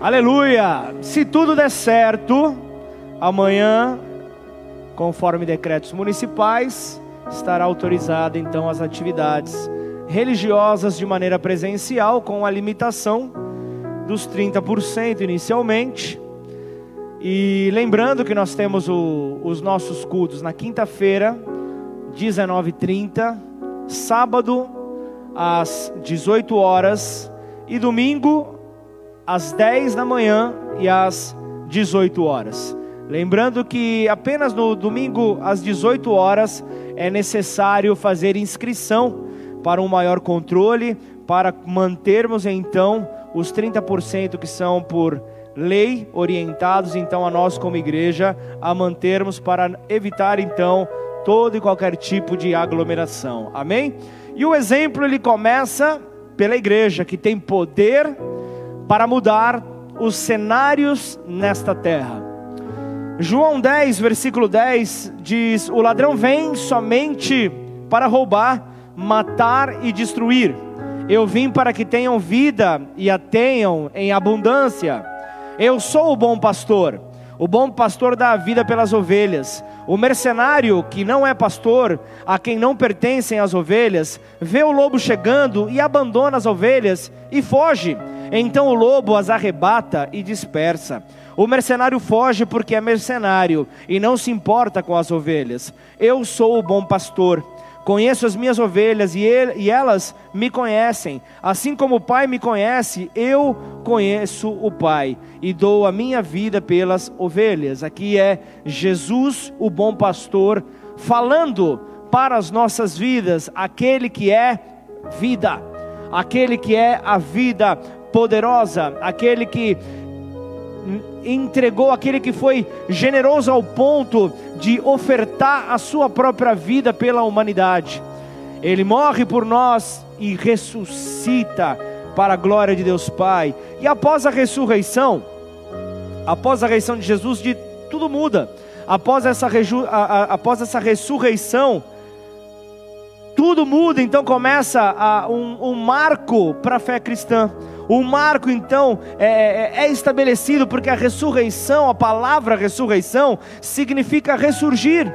Aleluia! Se tudo der certo, amanhã, conforme decretos municipais, estará autorizada então as atividades religiosas de maneira presencial, com a limitação dos 30% inicialmente. E lembrando que nós temos o, os nossos cultos na quinta-feira, 19h30, sábado às 18 horas e domingo às 10 da manhã e às 18 horas. Lembrando que apenas no domingo às 18 horas é necessário fazer inscrição para um maior controle, para mantermos então os 30% que são por lei orientados então a nós como igreja a mantermos para evitar então todo e qualquer tipo de aglomeração. Amém? E o exemplo ele começa pela igreja que tem poder para mudar os cenários nesta terra. João 10, versículo 10 diz: O ladrão vem somente para roubar, matar e destruir. Eu vim para que tenham vida e a tenham em abundância. Eu sou o bom pastor. O bom pastor dá a vida pelas ovelhas. O mercenário, que não é pastor, a quem não pertencem as ovelhas, vê o lobo chegando e abandona as ovelhas e foge. Então o lobo as arrebata e dispersa. O mercenário foge porque é mercenário e não se importa com as ovelhas. Eu sou o bom pastor. Conheço as minhas ovelhas e, ele, e, elas me conhecem. Assim como o Pai me conhece, eu conheço o Pai e dou a minha vida pelas ovelhas. Aqui é Jesus, o bom pastor, falando para as nossas vidas, aquele que é vida, aquele que é a vida poderosa, aquele que entregou, aquele que foi generoso ao ponto de ofertar a sua própria vida pela humanidade. Ele morre por nós e ressuscita para a glória de Deus Pai. E após a ressurreição, após a ressurreição de Jesus, de, tudo muda. Após essa, após essa ressurreição, tudo muda, então começa a, um, um marco para a fé cristã. O marco então é, é, é estabelecido porque a ressurreição, a palavra ressurreição, significa ressurgir,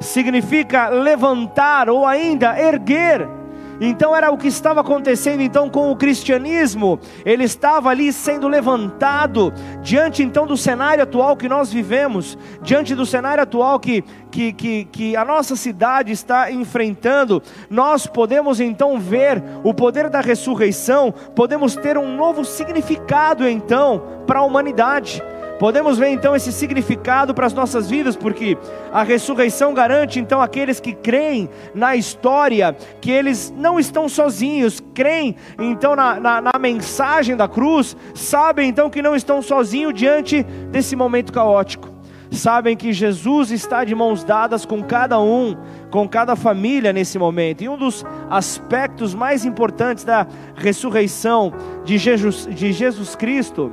significa levantar ou ainda erguer. Então era o que estava acontecendo então com o cristianismo. Ele estava ali sendo levantado diante então do cenário atual que nós vivemos, diante do cenário atual que, que, que, que a nossa cidade está enfrentando. Nós podemos então ver o poder da ressurreição, podemos ter um novo significado então para a humanidade. Podemos ver então esse significado para as nossas vidas, porque a ressurreição garante então aqueles que creem na história, que eles não estão sozinhos, creem então na, na, na mensagem da cruz, sabem então que não estão sozinhos diante desse momento caótico sabem que Jesus está de mãos dadas com cada um, com cada família nesse momento. E um dos aspectos mais importantes da ressurreição de Jesus, de Jesus Cristo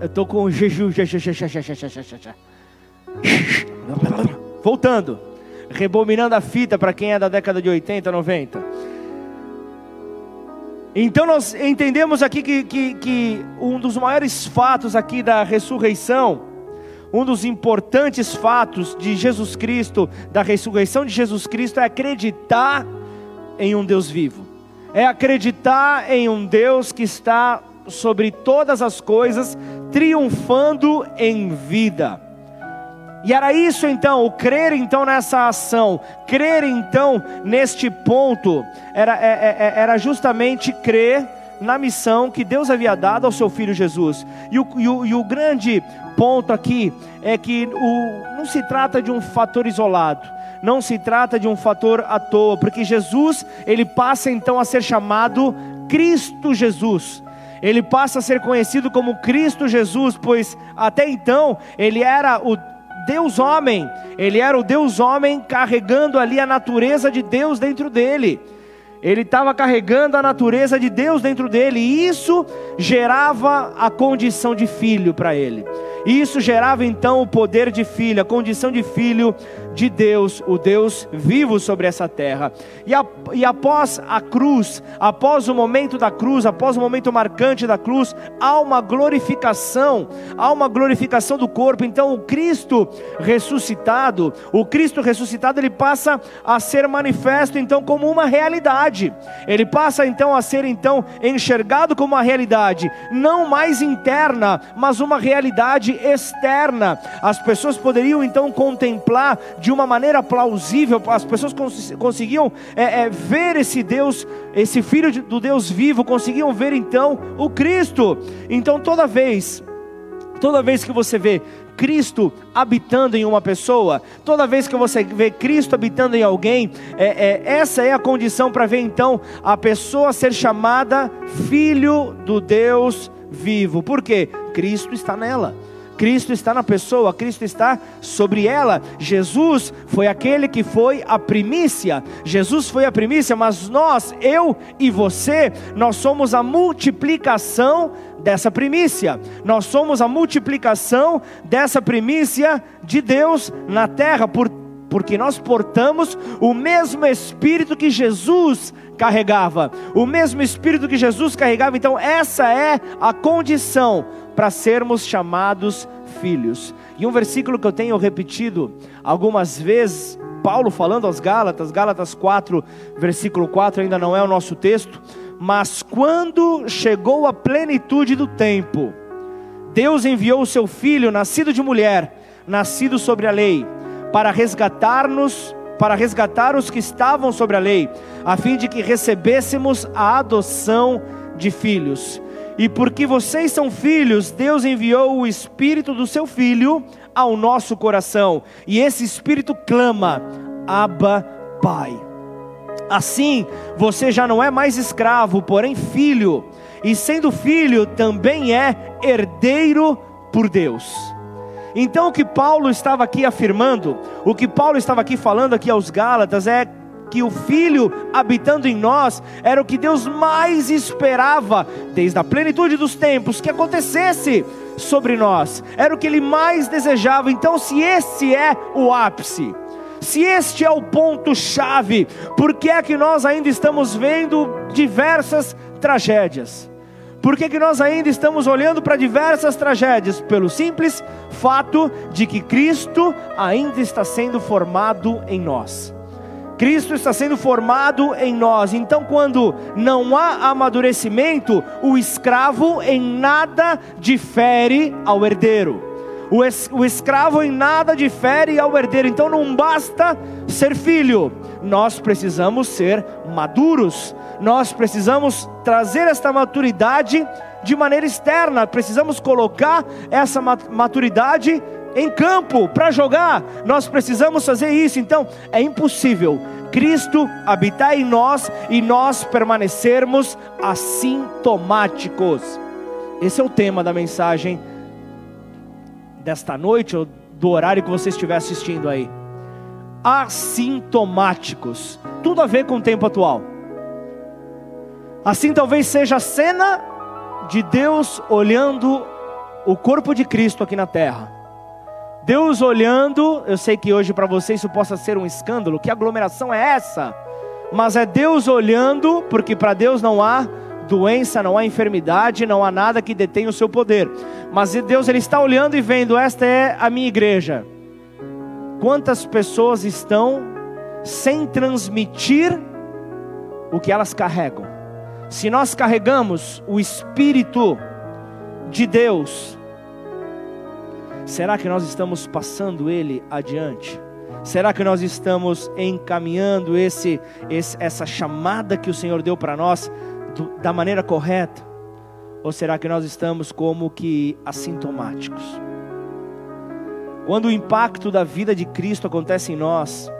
eu tô com jejum. Voltando. Rebominando a fita para quem é da década de 80, 90. Então nós entendemos aqui que, que, que um dos maiores fatos aqui da ressurreição, um dos importantes fatos de Jesus Cristo, da ressurreição de Jesus Cristo, é acreditar em um Deus vivo. É acreditar em um Deus que está sobre todas as coisas, triunfando em vida. E era isso então, o crer então nessa ação, crer então neste ponto, era, é, é, é, era justamente crer na missão que Deus havia dado ao seu filho Jesus. E o, e o, e o grande ponto aqui é que o, não se trata de um fator isolado, não se trata de um fator à toa, porque Jesus, ele passa então a ser chamado Cristo Jesus ele passa a ser conhecido como Cristo Jesus, pois até então ele era o Deus homem, ele era o Deus homem carregando ali a natureza de Deus dentro dele. Ele estava carregando a natureza de Deus dentro dele, e isso gerava a condição de filho para ele. Isso gerava então o poder de filho, a condição de filho de Deus, o Deus vivo sobre essa terra. E, a, e após a cruz, após o momento da cruz, após o momento marcante da cruz, há uma glorificação, há uma glorificação do corpo. Então, o Cristo ressuscitado, o Cristo ressuscitado, ele passa a ser manifesto então como uma realidade. Ele passa então a ser então enxergado como uma realidade, não mais interna, mas uma realidade externa. As pessoas poderiam então contemplar de uma maneira plausível, as pessoas cons conseguiam é, é, ver esse Deus, esse Filho de, do Deus vivo, conseguiam ver então o Cristo. Então toda vez, toda vez que você vê Cristo habitando em uma pessoa, toda vez que você vê Cristo habitando em alguém, é, é, essa é a condição para ver então a pessoa ser chamada filho do Deus vivo. Por quê? Cristo está nela. Cristo está na pessoa, Cristo está sobre ela. Jesus foi aquele que foi a primícia. Jesus foi a primícia, mas nós, eu e você, nós somos a multiplicação dessa primícia. Nós somos a multiplicação dessa primícia de Deus na terra, por, porque nós portamos o mesmo espírito que Jesus carregava. O mesmo espírito que Jesus carregava. Então, essa é a condição para sermos chamados filhos. E um versículo que eu tenho repetido algumas vezes, Paulo falando aos Gálatas, Gálatas 4, versículo 4, ainda não é o nosso texto, mas quando chegou a plenitude do tempo, Deus enviou o seu filho, nascido de mulher, nascido sobre a lei, para resgatar-nos, para resgatar os que estavam sobre a lei, a fim de que recebêssemos a adoção de filhos. E porque vocês são filhos, Deus enviou o Espírito do seu Filho ao nosso coração. E esse Espírito clama: Abba, Pai. Assim, você já não é mais escravo, porém filho. E sendo filho, também é herdeiro por Deus. Então, o que Paulo estava aqui afirmando, o que Paulo estava aqui falando aqui aos Gálatas é que o Filho habitando em nós era o que Deus mais esperava, desde a plenitude dos tempos, que acontecesse sobre nós, era o que Ele mais desejava. Então, se esse é o ápice, se este é o ponto-chave, por que é que nós ainda estamos vendo diversas tragédias? Por que, que nós ainda estamos olhando para diversas tragédias? Pelo simples fato de que Cristo ainda está sendo formado em nós. Cristo está sendo formado em nós. Então, quando não há amadurecimento, o escravo em nada difere ao herdeiro. O, es, o escravo em nada difere ao herdeiro. Então, não basta ser filho, nós precisamos ser maduros. Nós precisamos trazer esta maturidade de maneira externa. Precisamos colocar essa maturidade em campo para jogar. Nós precisamos fazer isso. Então, é impossível Cristo habitar em nós e nós permanecermos assintomáticos. Esse é o tema da mensagem desta noite ou do horário que você estiver assistindo aí. Assintomáticos. Tudo a ver com o tempo atual. Assim talvez seja a cena de Deus olhando o corpo de Cristo aqui na terra Deus olhando, eu sei que hoje para você isso possa ser um escândalo, que aglomeração é essa? Mas é Deus olhando, porque para Deus não há doença, não há enfermidade, não há nada que detenha o seu poder. Mas Deus ele está olhando e vendo, esta é a minha igreja. Quantas pessoas estão sem transmitir o que elas carregam? Se nós carregamos o espírito de Deus, Será que nós estamos passando ele adiante? Será que nós estamos encaminhando esse, esse essa chamada que o Senhor deu para nós do, da maneira correta? Ou será que nós estamos como que assintomáticos? Quando o impacto da vida de Cristo acontece em nós,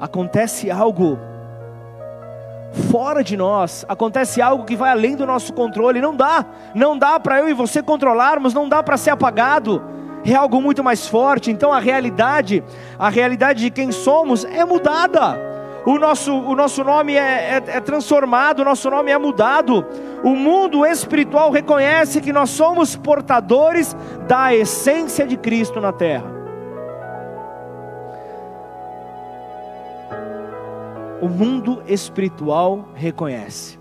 acontece algo fora de nós, acontece algo que vai além do nosso controle. Não dá, não dá para eu e você controlarmos, não dá para ser apagado é algo muito mais forte. Então a realidade, a realidade de quem somos é mudada. O nosso, o nosso nome é, é, é transformado, o nosso nome é mudado. O mundo espiritual reconhece que nós somos portadores da essência de Cristo na terra. o mundo espiritual reconhece.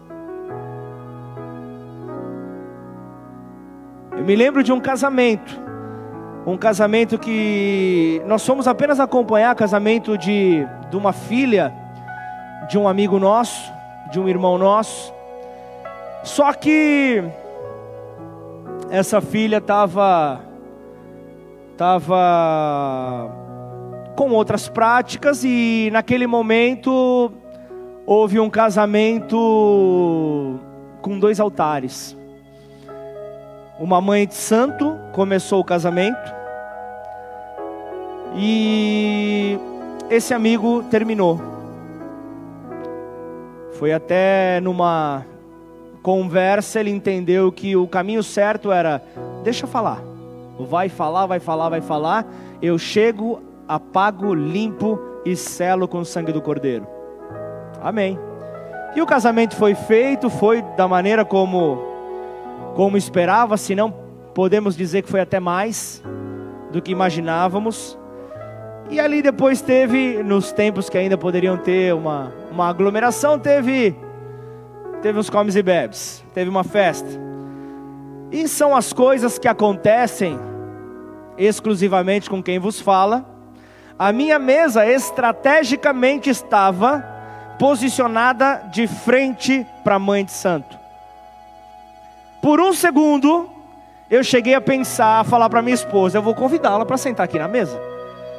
Eu me lembro de um casamento, um casamento que nós fomos apenas acompanhar casamento de, de uma filha de um amigo nosso, de um irmão nosso. Só que essa filha estava estava com outras práticas e naquele momento houve um casamento com dois altares. Uma mãe de santo começou o casamento e esse amigo terminou. Foi até numa conversa ele entendeu que o caminho certo era deixa falar. Vai falar, vai falar, vai falar. Eu chego, apago, limpo e selo com o sangue do Cordeiro. Amém. E o casamento foi feito, foi da maneira como como esperava, se não podemos dizer que foi até mais do que imaginávamos. E ali depois teve, nos tempos que ainda poderiam ter uma, uma aglomeração, teve teve uns comes e bebes, teve uma festa. E são as coisas que acontecem exclusivamente com quem vos fala. A minha mesa estrategicamente estava posicionada de frente para a mãe de santo. Por um segundo, eu cheguei a pensar, a falar para minha esposa: eu vou convidá-la para sentar aqui na mesa.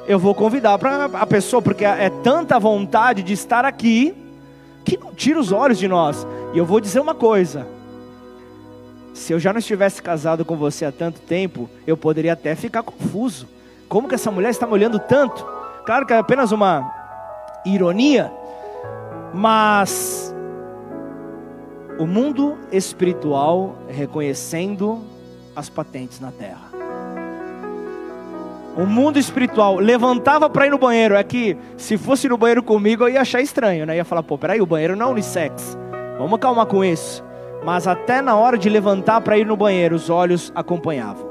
Eu vou convidar para a pessoa, porque é tanta vontade de estar aqui que não tira os olhos de nós. E eu vou dizer uma coisa: se eu já não estivesse casado com você há tanto tempo, eu poderia até ficar confuso. Como que essa mulher está me olhando tanto? Claro que é apenas uma ironia, mas o mundo espiritual reconhecendo as patentes na terra. O mundo espiritual levantava para ir no banheiro. É que se fosse no banheiro comigo eu ia achar estranho, né? Ia falar, pô, peraí, o banheiro não é unissex. Vamos acalmar com isso. Mas até na hora de levantar para ir no banheiro, os olhos acompanhavam.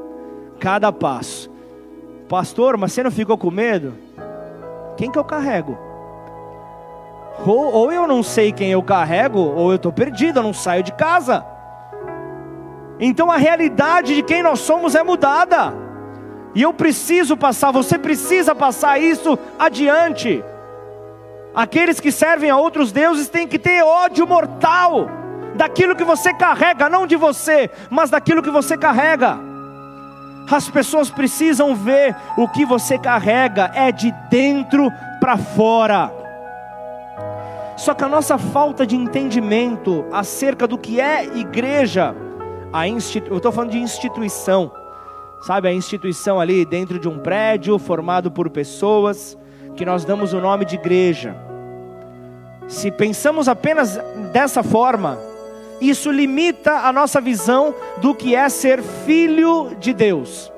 Cada passo. Pastor, mas você não ficou com medo? Quem que eu carrego? Ou, ou eu não sei quem eu carrego, ou eu estou perdido, eu não saio de casa. Então a realidade de quem nós somos é mudada. E eu preciso passar, você precisa passar isso adiante. Aqueles que servem a outros deuses têm que ter ódio mortal daquilo que você carrega, não de você, mas daquilo que você carrega. As pessoas precisam ver o que você carrega é de dentro para fora. Só que a nossa falta de entendimento acerca do que é igreja, a institu... eu estou falando de instituição, sabe, a instituição ali dentro de um prédio formado por pessoas, que nós damos o nome de igreja. Se pensamos apenas dessa forma, isso limita a nossa visão do que é ser filho de Deus.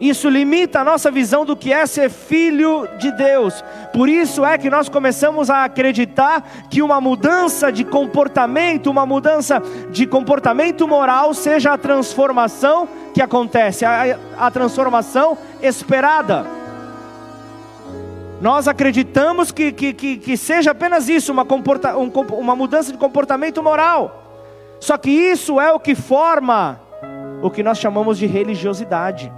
Isso limita a nossa visão do que é ser filho de Deus. Por isso é que nós começamos a acreditar que uma mudança de comportamento, uma mudança de comportamento moral, seja a transformação que acontece, a, a transformação esperada. Nós acreditamos que, que, que, que seja apenas isso, uma, comporta, um, uma mudança de comportamento moral. Só que isso é o que forma o que nós chamamos de religiosidade.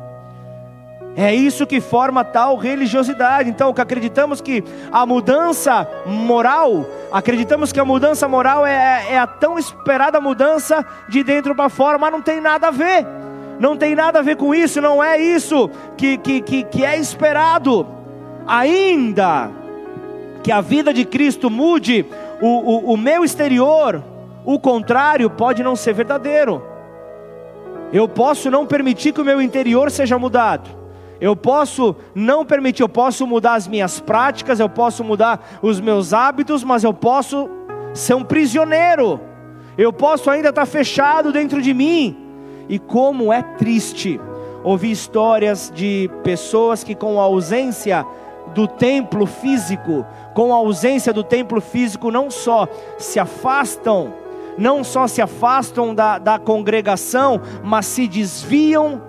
É isso que forma tal religiosidade. Então, que acreditamos que a mudança moral, acreditamos que a mudança moral é, é a tão esperada mudança de dentro para fora, mas não tem nada a ver. Não tem nada a ver com isso, não é isso que, que, que, que é esperado. Ainda que a vida de Cristo mude o, o, o meu exterior, o contrário pode não ser verdadeiro. Eu posso não permitir que o meu interior seja mudado. Eu posso não permitir, eu posso mudar as minhas práticas, eu posso mudar os meus hábitos, mas eu posso ser um prisioneiro. Eu posso ainda estar fechado dentro de mim. E como é triste ouvir histórias de pessoas que, com a ausência do templo físico, com a ausência do templo físico, não só se afastam, não só se afastam da, da congregação, mas se desviam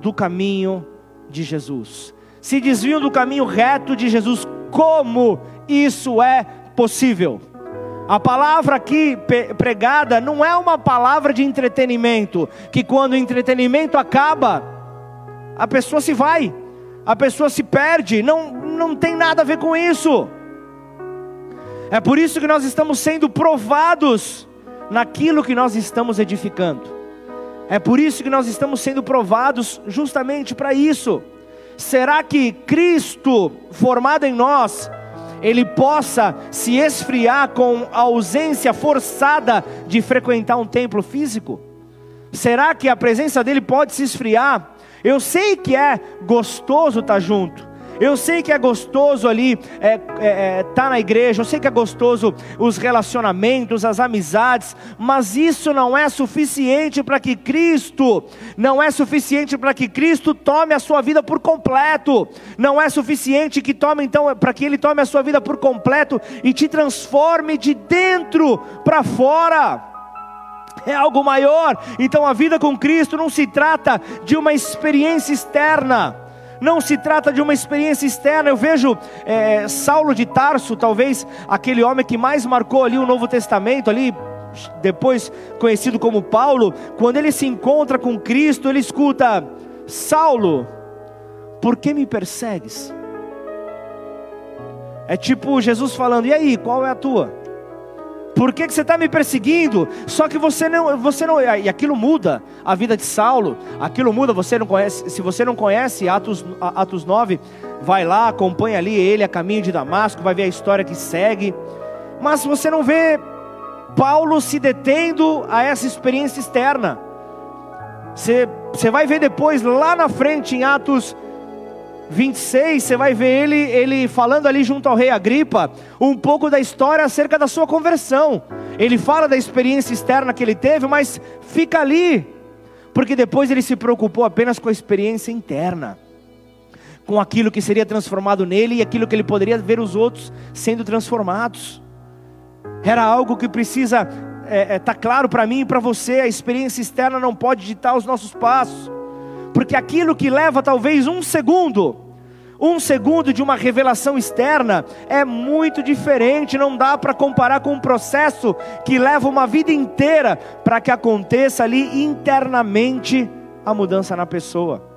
do caminho de Jesus, se desviam do caminho reto de Jesus. Como isso é possível. A palavra aqui pregada não é uma palavra de entretenimento, que quando o entretenimento acaba, a pessoa se vai, a pessoa se perde, não, não tem nada a ver com isso. É por isso que nós estamos sendo provados naquilo que nós estamos edificando. É por isso que nós estamos sendo provados justamente para isso. Será que Cristo formado em nós, ele possa se esfriar com a ausência forçada de frequentar um templo físico? Será que a presença dele pode se esfriar? Eu sei que é gostoso estar junto, eu sei que é gostoso ali estar é, é, é, tá na igreja, eu sei que é gostoso os relacionamentos, as amizades, mas isso não é suficiente para que Cristo, não é suficiente para que Cristo tome a sua vida por completo, não é suficiente que tome então para que Ele tome a sua vida por completo e te transforme de dentro para fora. É algo maior. Então a vida com Cristo não se trata de uma experiência externa não se trata de uma experiência externa. Eu vejo é, Saulo de Tarso, talvez aquele homem que mais marcou ali o Novo Testamento, ali depois conhecido como Paulo, quando ele se encontra com Cristo, ele escuta: Saulo, por que me persegues? É tipo Jesus falando: e aí, qual é a tua? Por que, que você está me perseguindo? Só que você não, você não, e aquilo muda a vida de Saulo, aquilo muda, você não conhece, se você não conhece Atos, Atos 9, vai lá, acompanha ali ele a caminho de Damasco, vai ver a história que segue, mas você não vê Paulo se detendo a essa experiência externa, você, você vai ver depois, lá na frente, em Atos 26, você vai ver ele, ele falando ali junto ao rei Agripa, um pouco da história acerca da sua conversão. Ele fala da experiência externa que ele teve, mas fica ali, porque depois ele se preocupou apenas com a experiência interna, com aquilo que seria transformado nele e aquilo que ele poderia ver os outros sendo transformados. Era algo que precisa estar é, é, tá claro para mim e para você: a experiência externa não pode ditar os nossos passos porque aquilo que leva talvez um segundo, um segundo de uma revelação externa, é muito diferente, não dá para comparar com um processo que leva uma vida inteira para que aconteça ali internamente a mudança na pessoa.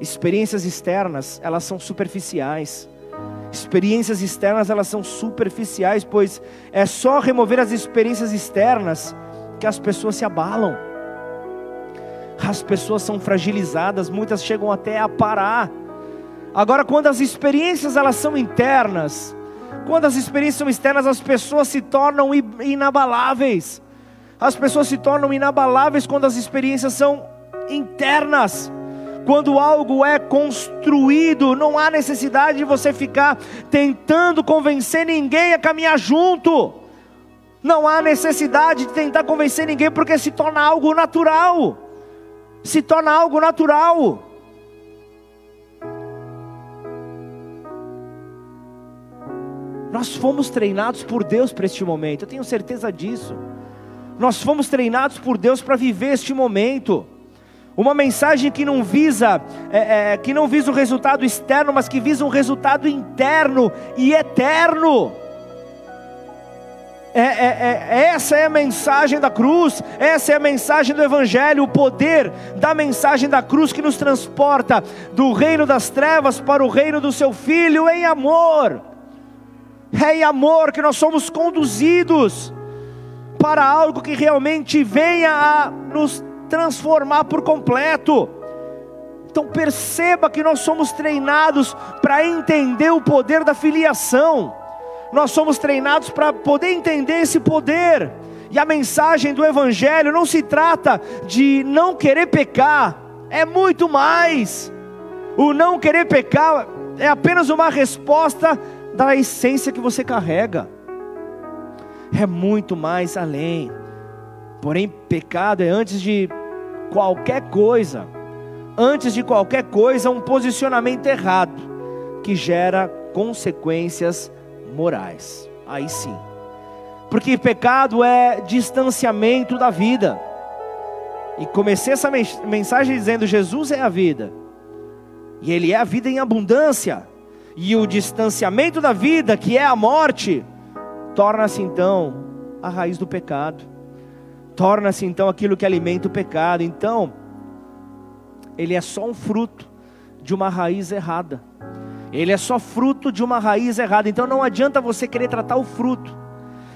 Experiências externas, elas são superficiais. Experiências externas, elas são superficiais, pois é só remover as experiências externas que as pessoas se abalam. As pessoas são fragilizadas, muitas chegam até a parar. Agora, quando as experiências elas são internas, quando as experiências são externas, as pessoas se tornam inabaláveis. As pessoas se tornam inabaláveis quando as experiências são internas. Quando algo é construído, não há necessidade de você ficar tentando convencer ninguém a caminhar junto. Não há necessidade de tentar convencer ninguém, porque se torna algo natural. Se torna algo natural. Nós fomos treinados por Deus para este momento, eu tenho certeza disso. Nós fomos treinados por Deus para viver este momento. Uma mensagem que não visa, é, é, que não visa um resultado externo, mas que visa um resultado interno e eterno. É, é, é, essa é a mensagem da cruz, essa é a mensagem do Evangelho, o poder da mensagem da cruz que nos transporta do reino das trevas para o reino do seu Filho em amor. É em amor que nós somos conduzidos para algo que realmente venha a nos transformar por completo. Então perceba que nós somos treinados para entender o poder da filiação nós somos treinados para poder entender esse poder. E a mensagem do Evangelho não se trata de não querer pecar, é muito mais. O não querer pecar é apenas uma resposta da essência que você carrega, é muito mais além. Porém, pecado é antes de qualquer coisa, antes de qualquer coisa, um posicionamento errado que gera consequências morais. Aí sim. Porque pecado é distanciamento da vida. E comecei essa mensagem dizendo: Jesus é a vida. E Ele é a vida em abundância. e o distanciamento da vida, que é a morte, torna-se então a raiz do pecado, torna-se então aquilo que alimenta o pecado. Então, ele é só um fruto de uma raiz errada. Ele é só fruto de uma raiz errada. Então não adianta você querer tratar o fruto,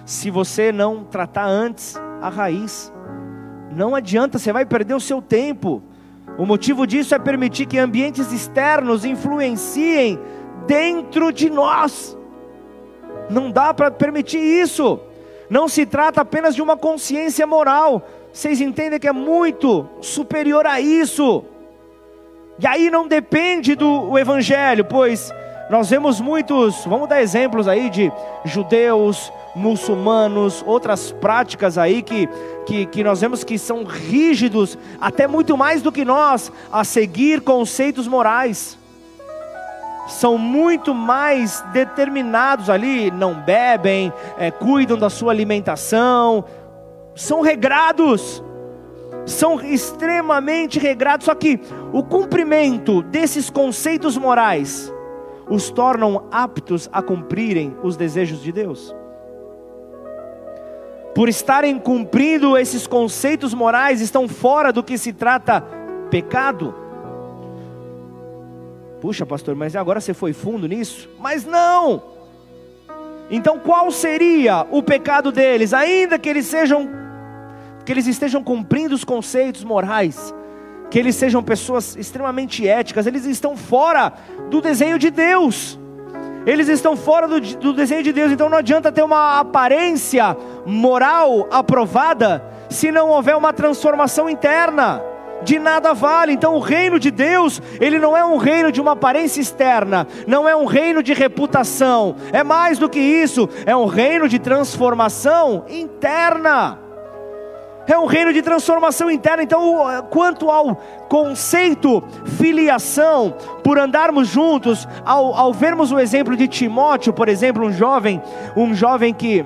se você não tratar antes a raiz. Não adianta, você vai perder o seu tempo. O motivo disso é permitir que ambientes externos influenciem dentro de nós. Não dá para permitir isso. Não se trata apenas de uma consciência moral. Vocês entendem que é muito superior a isso. E aí não depende do evangelho, pois nós vemos muitos, vamos dar exemplos aí de judeus, muçulmanos, outras práticas aí que, que, que nós vemos que são rígidos, até muito mais do que nós, a seguir conceitos morais. São muito mais determinados ali, não bebem, é, cuidam da sua alimentação, são regrados são extremamente regrados, só que o cumprimento desses conceitos morais os tornam aptos a cumprirem os desejos de Deus. Por estarem cumprindo esses conceitos morais, estão fora do que se trata pecado. Puxa, pastor, mas agora você foi fundo nisso? Mas não! Então qual seria o pecado deles? Ainda que eles sejam que eles estejam cumprindo os conceitos morais, que eles sejam pessoas extremamente éticas, eles estão fora do desenho de Deus. Eles estão fora do, do desenho de Deus, então não adianta ter uma aparência moral aprovada se não houver uma transformação interna de nada vale. Então, o reino de Deus, ele não é um reino de uma aparência externa, não é um reino de reputação, é mais do que isso, é um reino de transformação interna. É um reino de transformação interna. Então, quanto ao conceito filiação, por andarmos juntos, ao, ao vermos o exemplo de Timóteo, por exemplo, um jovem, um jovem que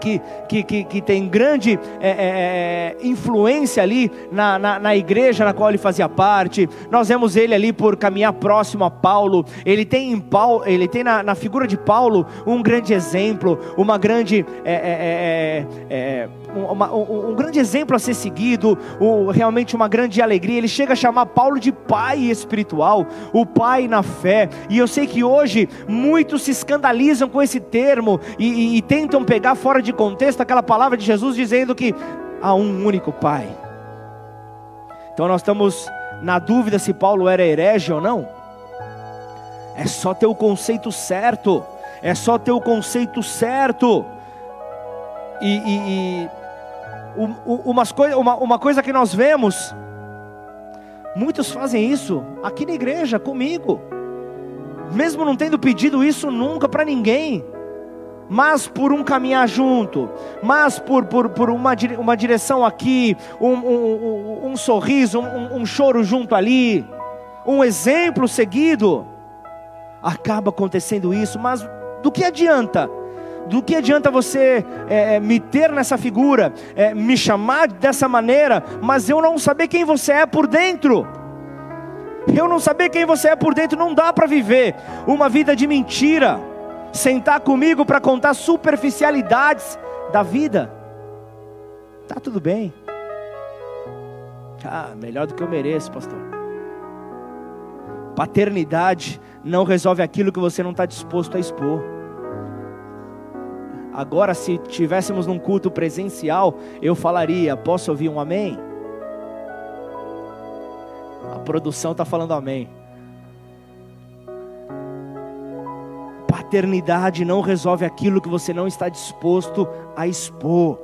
que, que, que, que tem grande é, é, é, influência ali na, na, na, igreja na qual ele fazia parte. Nós vemos ele ali por caminhar próximo a Paulo. Ele tem, em Paulo, ele tem na, na figura de Paulo um grande exemplo, uma grande. É, é, é, uma, um, um, grande exemplo a ser seguido, um, realmente uma grande alegria. Ele chega a chamar Paulo de pai espiritual, o pai na fé. E eu sei que hoje muitos se escandalizam com esse termo e, e, e tentam pegar fora de contexto aquela palavra de Jesus dizendo que há um único pai. Então nós estamos na dúvida se Paulo era herege ou não. É só ter o conceito certo. É só ter o conceito certo. E, e, e umas coi uma, uma coisa que nós vemos, muitos fazem isso aqui na igreja comigo, mesmo não tendo pedido isso nunca para ninguém, mas por um caminhar junto, mas por, por, por uma, uma direção aqui, um, um, um, um sorriso, um, choro junto ali, um exemplo seguido, acaba acontecendo isso, mas do que adianta? do que adianta você é, é, me ter nessa figura, é, me chamar dessa maneira, mas eu não saber quem você é por dentro? Eu não saber quem você é por dentro, não dá para viver uma vida de mentira, sentar comigo para contar superficialidades da vida. Tá tudo bem. Ah, melhor do que eu mereço, pastor. Paternidade não resolve aquilo que você não está disposto a expor. Agora, se tivéssemos num culto presencial, eu falaria: posso ouvir um amém? A produção está falando amém. Paternidade não resolve aquilo que você não está disposto a expor.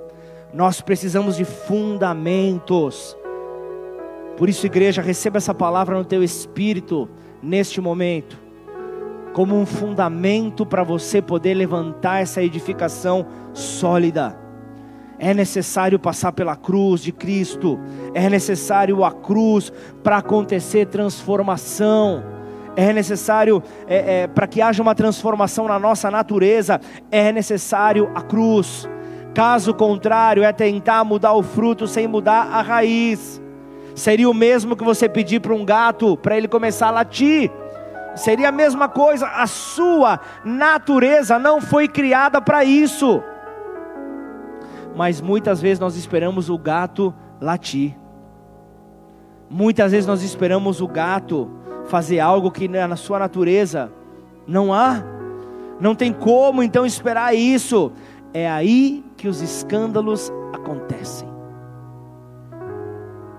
Nós precisamos de fundamentos. Por isso, igreja, receba essa palavra no teu espírito neste momento como um fundamento para você poder levantar essa edificação sólida. É necessário passar pela cruz de Cristo, é necessário a cruz para acontecer transformação, é necessário é, é, para que haja uma transformação na nossa natureza, é necessário a cruz. Caso contrário, é tentar mudar o fruto sem mudar a raiz. Seria o mesmo que você pedir para um gato para ele começar a latir Seria a mesma coisa, a sua natureza não foi criada para isso. Mas muitas vezes nós esperamos o gato latir. Muitas vezes nós esperamos o gato fazer algo que na sua natureza não há. Não tem como então esperar isso. É aí que os escândalos acontecem.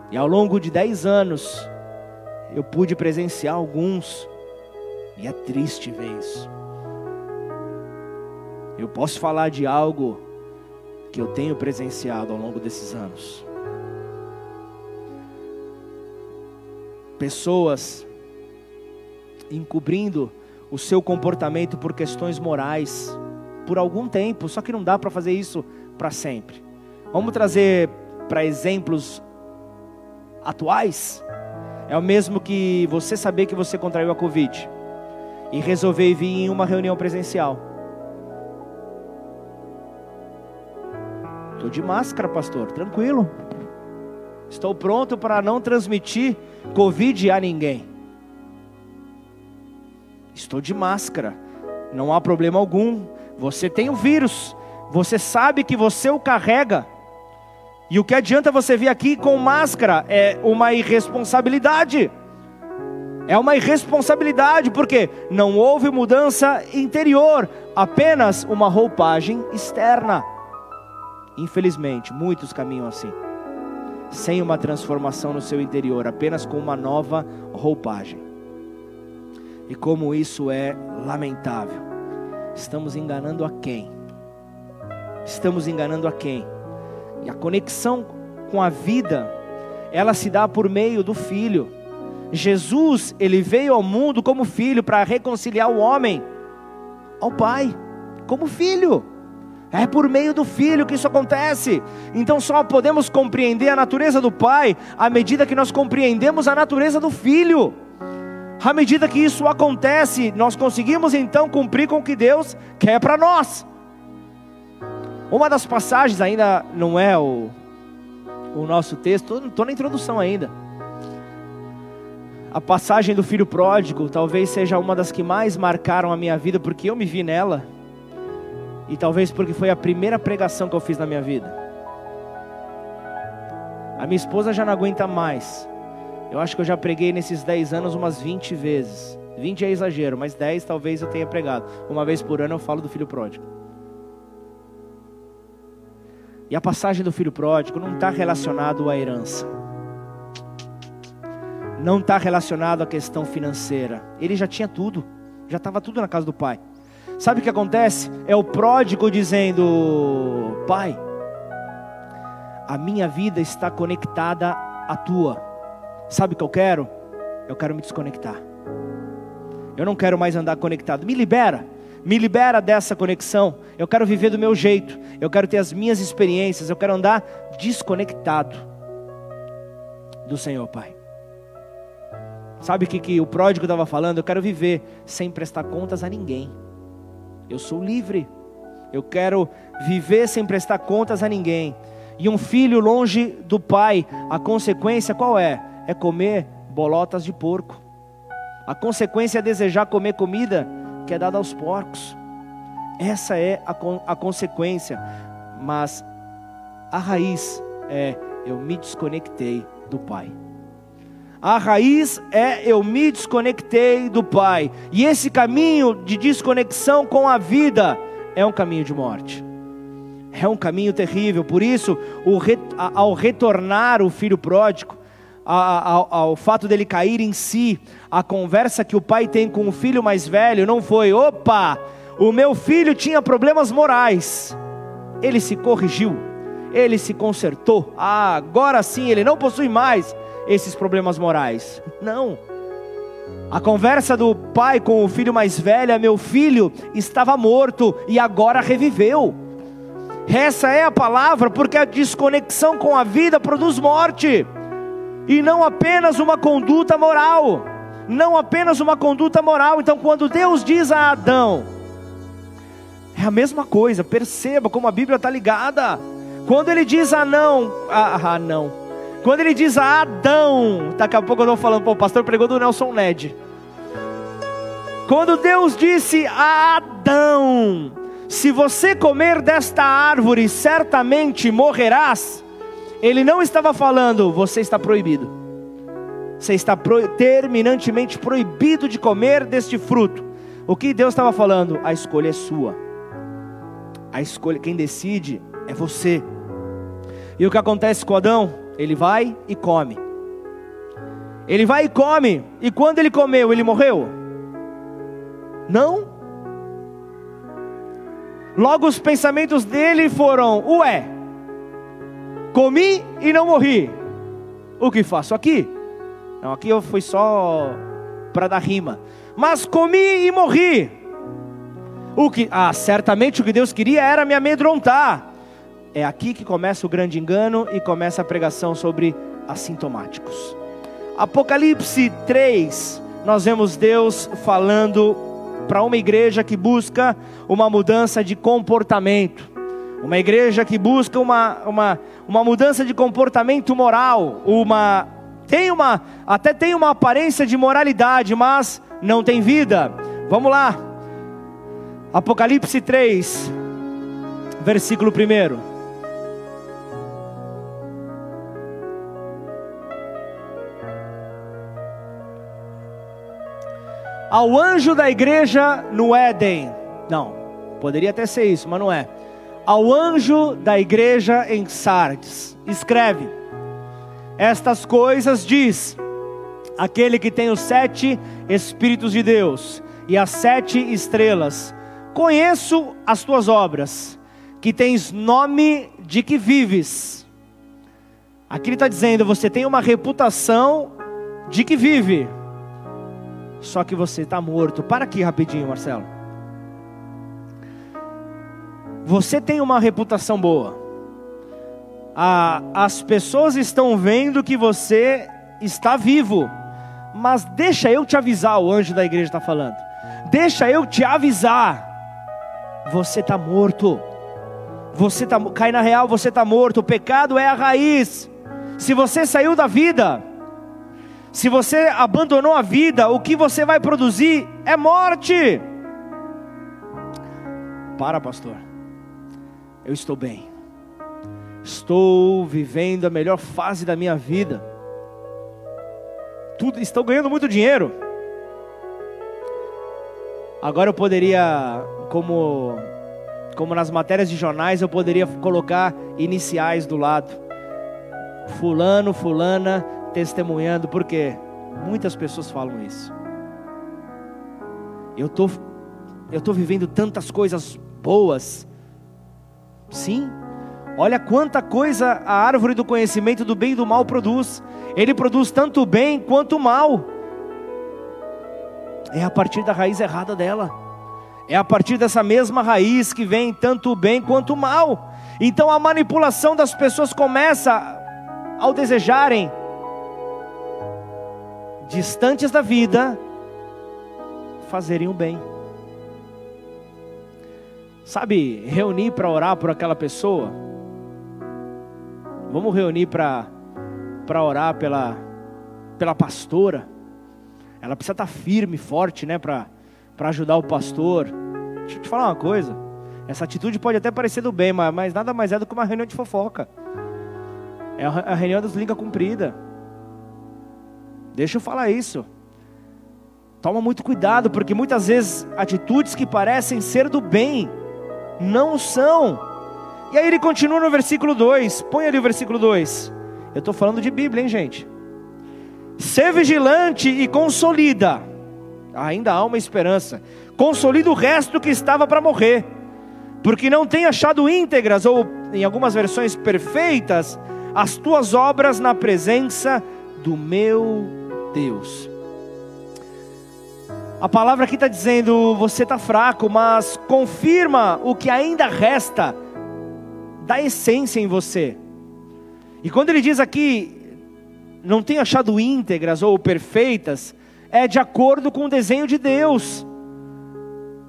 E ao longo de dez anos, eu pude presenciar alguns, e é triste ver isso. Eu posso falar de algo que eu tenho presenciado ao longo desses anos. Pessoas encobrindo o seu comportamento por questões morais por algum tempo, só que não dá para fazer isso para sempre. Vamos trazer para exemplos atuais? É o mesmo que você saber que você contraiu a Covid e resolver vir em uma reunião presencial. Estou de máscara, pastor, tranquilo. Estou pronto para não transmitir Covid a ninguém. Estou de máscara, não há problema algum. Você tem o vírus, você sabe que você o carrega. E o que adianta você vir aqui com máscara? É uma irresponsabilidade. É uma irresponsabilidade, porque não houve mudança interior, apenas uma roupagem externa. Infelizmente, muitos caminham assim, sem uma transformação no seu interior, apenas com uma nova roupagem. E como isso é lamentável. Estamos enganando a quem? Estamos enganando a quem? E a conexão com a vida, ela se dá por meio do filho. Jesus, ele veio ao mundo como filho para reconciliar o homem ao pai, como filho. É por meio do filho que isso acontece. Então só podemos compreender a natureza do pai à medida que nós compreendemos a natureza do filho. À medida que isso acontece, nós conseguimos então cumprir com o que Deus quer para nós. Uma das passagens ainda não é o, o nosso texto, estou na introdução ainda. A passagem do filho pródigo talvez seja uma das que mais marcaram a minha vida, porque eu me vi nela, e talvez porque foi a primeira pregação que eu fiz na minha vida. A minha esposa já não aguenta mais, eu acho que eu já preguei nesses 10 anos umas 20 vezes. 20 é exagero, mas 10 talvez eu tenha pregado. Uma vez por ano eu falo do filho pródigo. E a passagem do filho pródigo não está relacionado à herança. Não está relacionado à questão financeira. Ele já tinha tudo. Já estava tudo na casa do pai. Sabe o que acontece? É o pródigo dizendo: Pai, a minha vida está conectada à tua. Sabe o que eu quero? Eu quero me desconectar. Eu não quero mais andar conectado. Me libera. Me libera dessa conexão. Eu quero viver do meu jeito. Eu quero ter as minhas experiências. Eu quero andar desconectado do Senhor, Pai. Sabe o que, que o pródigo estava falando? Eu quero viver sem prestar contas a ninguém. Eu sou livre. Eu quero viver sem prestar contas a ninguém. E um filho longe do pai, a consequência qual é? É comer bolotas de porco. A consequência é desejar comer comida que é dada aos porcos. Essa é a, a consequência. Mas a raiz é eu me desconectei do Pai. A raiz é eu me desconectei do Pai. E esse caminho de desconexão com a vida é um caminho de morte. É um caminho terrível. Por isso, ao retornar o filho pródigo, ao, ao fato dele cair em si, a conversa que o pai tem com o filho mais velho não foi: opa, o meu filho tinha problemas morais. Ele se corrigiu, ele se consertou. Ah, agora sim ele não possui mais esses problemas morais. Não. A conversa do pai com o filho mais velho é: meu filho estava morto e agora reviveu. Essa é a palavra, porque a desconexão com a vida produz morte e não apenas uma conduta moral. Não apenas uma conduta moral. Então, quando Deus diz a Adão, é a mesma coisa, perceba como a Bíblia está ligada. Quando ele diz a não, a, a não. Quando ele diz a Adão, daqui a pouco eu estou falando, pô, o pastor pregou do Nelson Ned. Quando Deus disse a Adão: Se você comer desta árvore, certamente morrerás. Ele não estava falando, você está proibido. Você está pro, terminantemente proibido de comer deste fruto. O que Deus estava falando? A escolha é sua. A escolha, quem decide é você. E o que acontece com Adão? Ele vai e come. Ele vai e come. E quando ele comeu, ele morreu? Não. Logo os pensamentos dele foram: Ué, comi e não morri. O que faço aqui? Não, aqui eu fui só para dar rima. Mas comi e morri. O que, ah, certamente o que Deus queria era me amedrontar. É aqui que começa o grande engano e começa a pregação sobre assintomáticos. Apocalipse 3, nós vemos Deus falando para uma igreja que busca uma mudança de comportamento, uma igreja que busca uma, uma, uma mudança de comportamento moral, uma tem uma até tem uma aparência de moralidade, mas não tem vida. Vamos lá. Apocalipse 3, versículo 1. ao anjo da igreja no Éden. Não, poderia até ser isso, mas não é. Ao anjo da igreja em Sardes, escreve: Estas coisas diz aquele que tem os sete Espíritos de Deus e as sete estrelas. Conheço as tuas obras, que tens nome de que vives. Aqui ele está dizendo: você tem uma reputação de que vive só que você está morto. Para aqui rapidinho, Marcelo. Você tem uma reputação boa. as pessoas estão vendo que você está vivo. Mas deixa eu te avisar, o anjo da igreja está falando. Deixa eu te avisar. Você está morto. Você tá, cai na real, você está morto. O pecado é a raiz. Se você saiu da vida, se você abandonou a vida, o que você vai produzir é morte. Para, pastor. Eu estou bem. Estou vivendo a melhor fase da minha vida. Tudo, estou ganhando muito dinheiro. Agora eu poderia, como como nas matérias de jornais, eu poderia colocar iniciais do lado. Fulano, fulana testemunhando, porque muitas pessoas falam isso. Eu tô, eu tô vivendo tantas coisas boas. Sim. Olha quanta coisa a árvore do conhecimento do bem e do mal produz. Ele produz tanto bem quanto mal. É a partir da raiz errada dela. É a partir dessa mesma raiz que vem tanto o bem quanto o mal. Então a manipulação das pessoas começa ao desejarem distantes da vida, fazerem o bem. Sabe, reunir para orar por aquela pessoa. Vamos reunir para para orar pela pela pastora. Ela precisa estar tá firme, forte, né, para para ajudar o pastor. Deixa eu te falar uma coisa. Essa atitude pode até parecer do bem, mas, mas nada mais é do que uma reunião de fofoca. É a reunião das línguas cumprida. Deixa eu falar isso. Toma muito cuidado, porque muitas vezes atitudes que parecem ser do bem não são. E aí ele continua no versículo 2. Põe ali o versículo 2. Eu estou falando de Bíblia, hein, gente? Ser vigilante e consolida. Ainda há uma esperança. Consolida o resto que estava para morrer. Porque não tem achado íntegras, ou em algumas versões perfeitas, as tuas obras na presença do meu Deus. A palavra aqui está dizendo: você está fraco, mas confirma o que ainda resta da essência em você. E quando ele diz aqui, não tenho achado íntegras ou perfeitas, é de acordo com o desenho de Deus.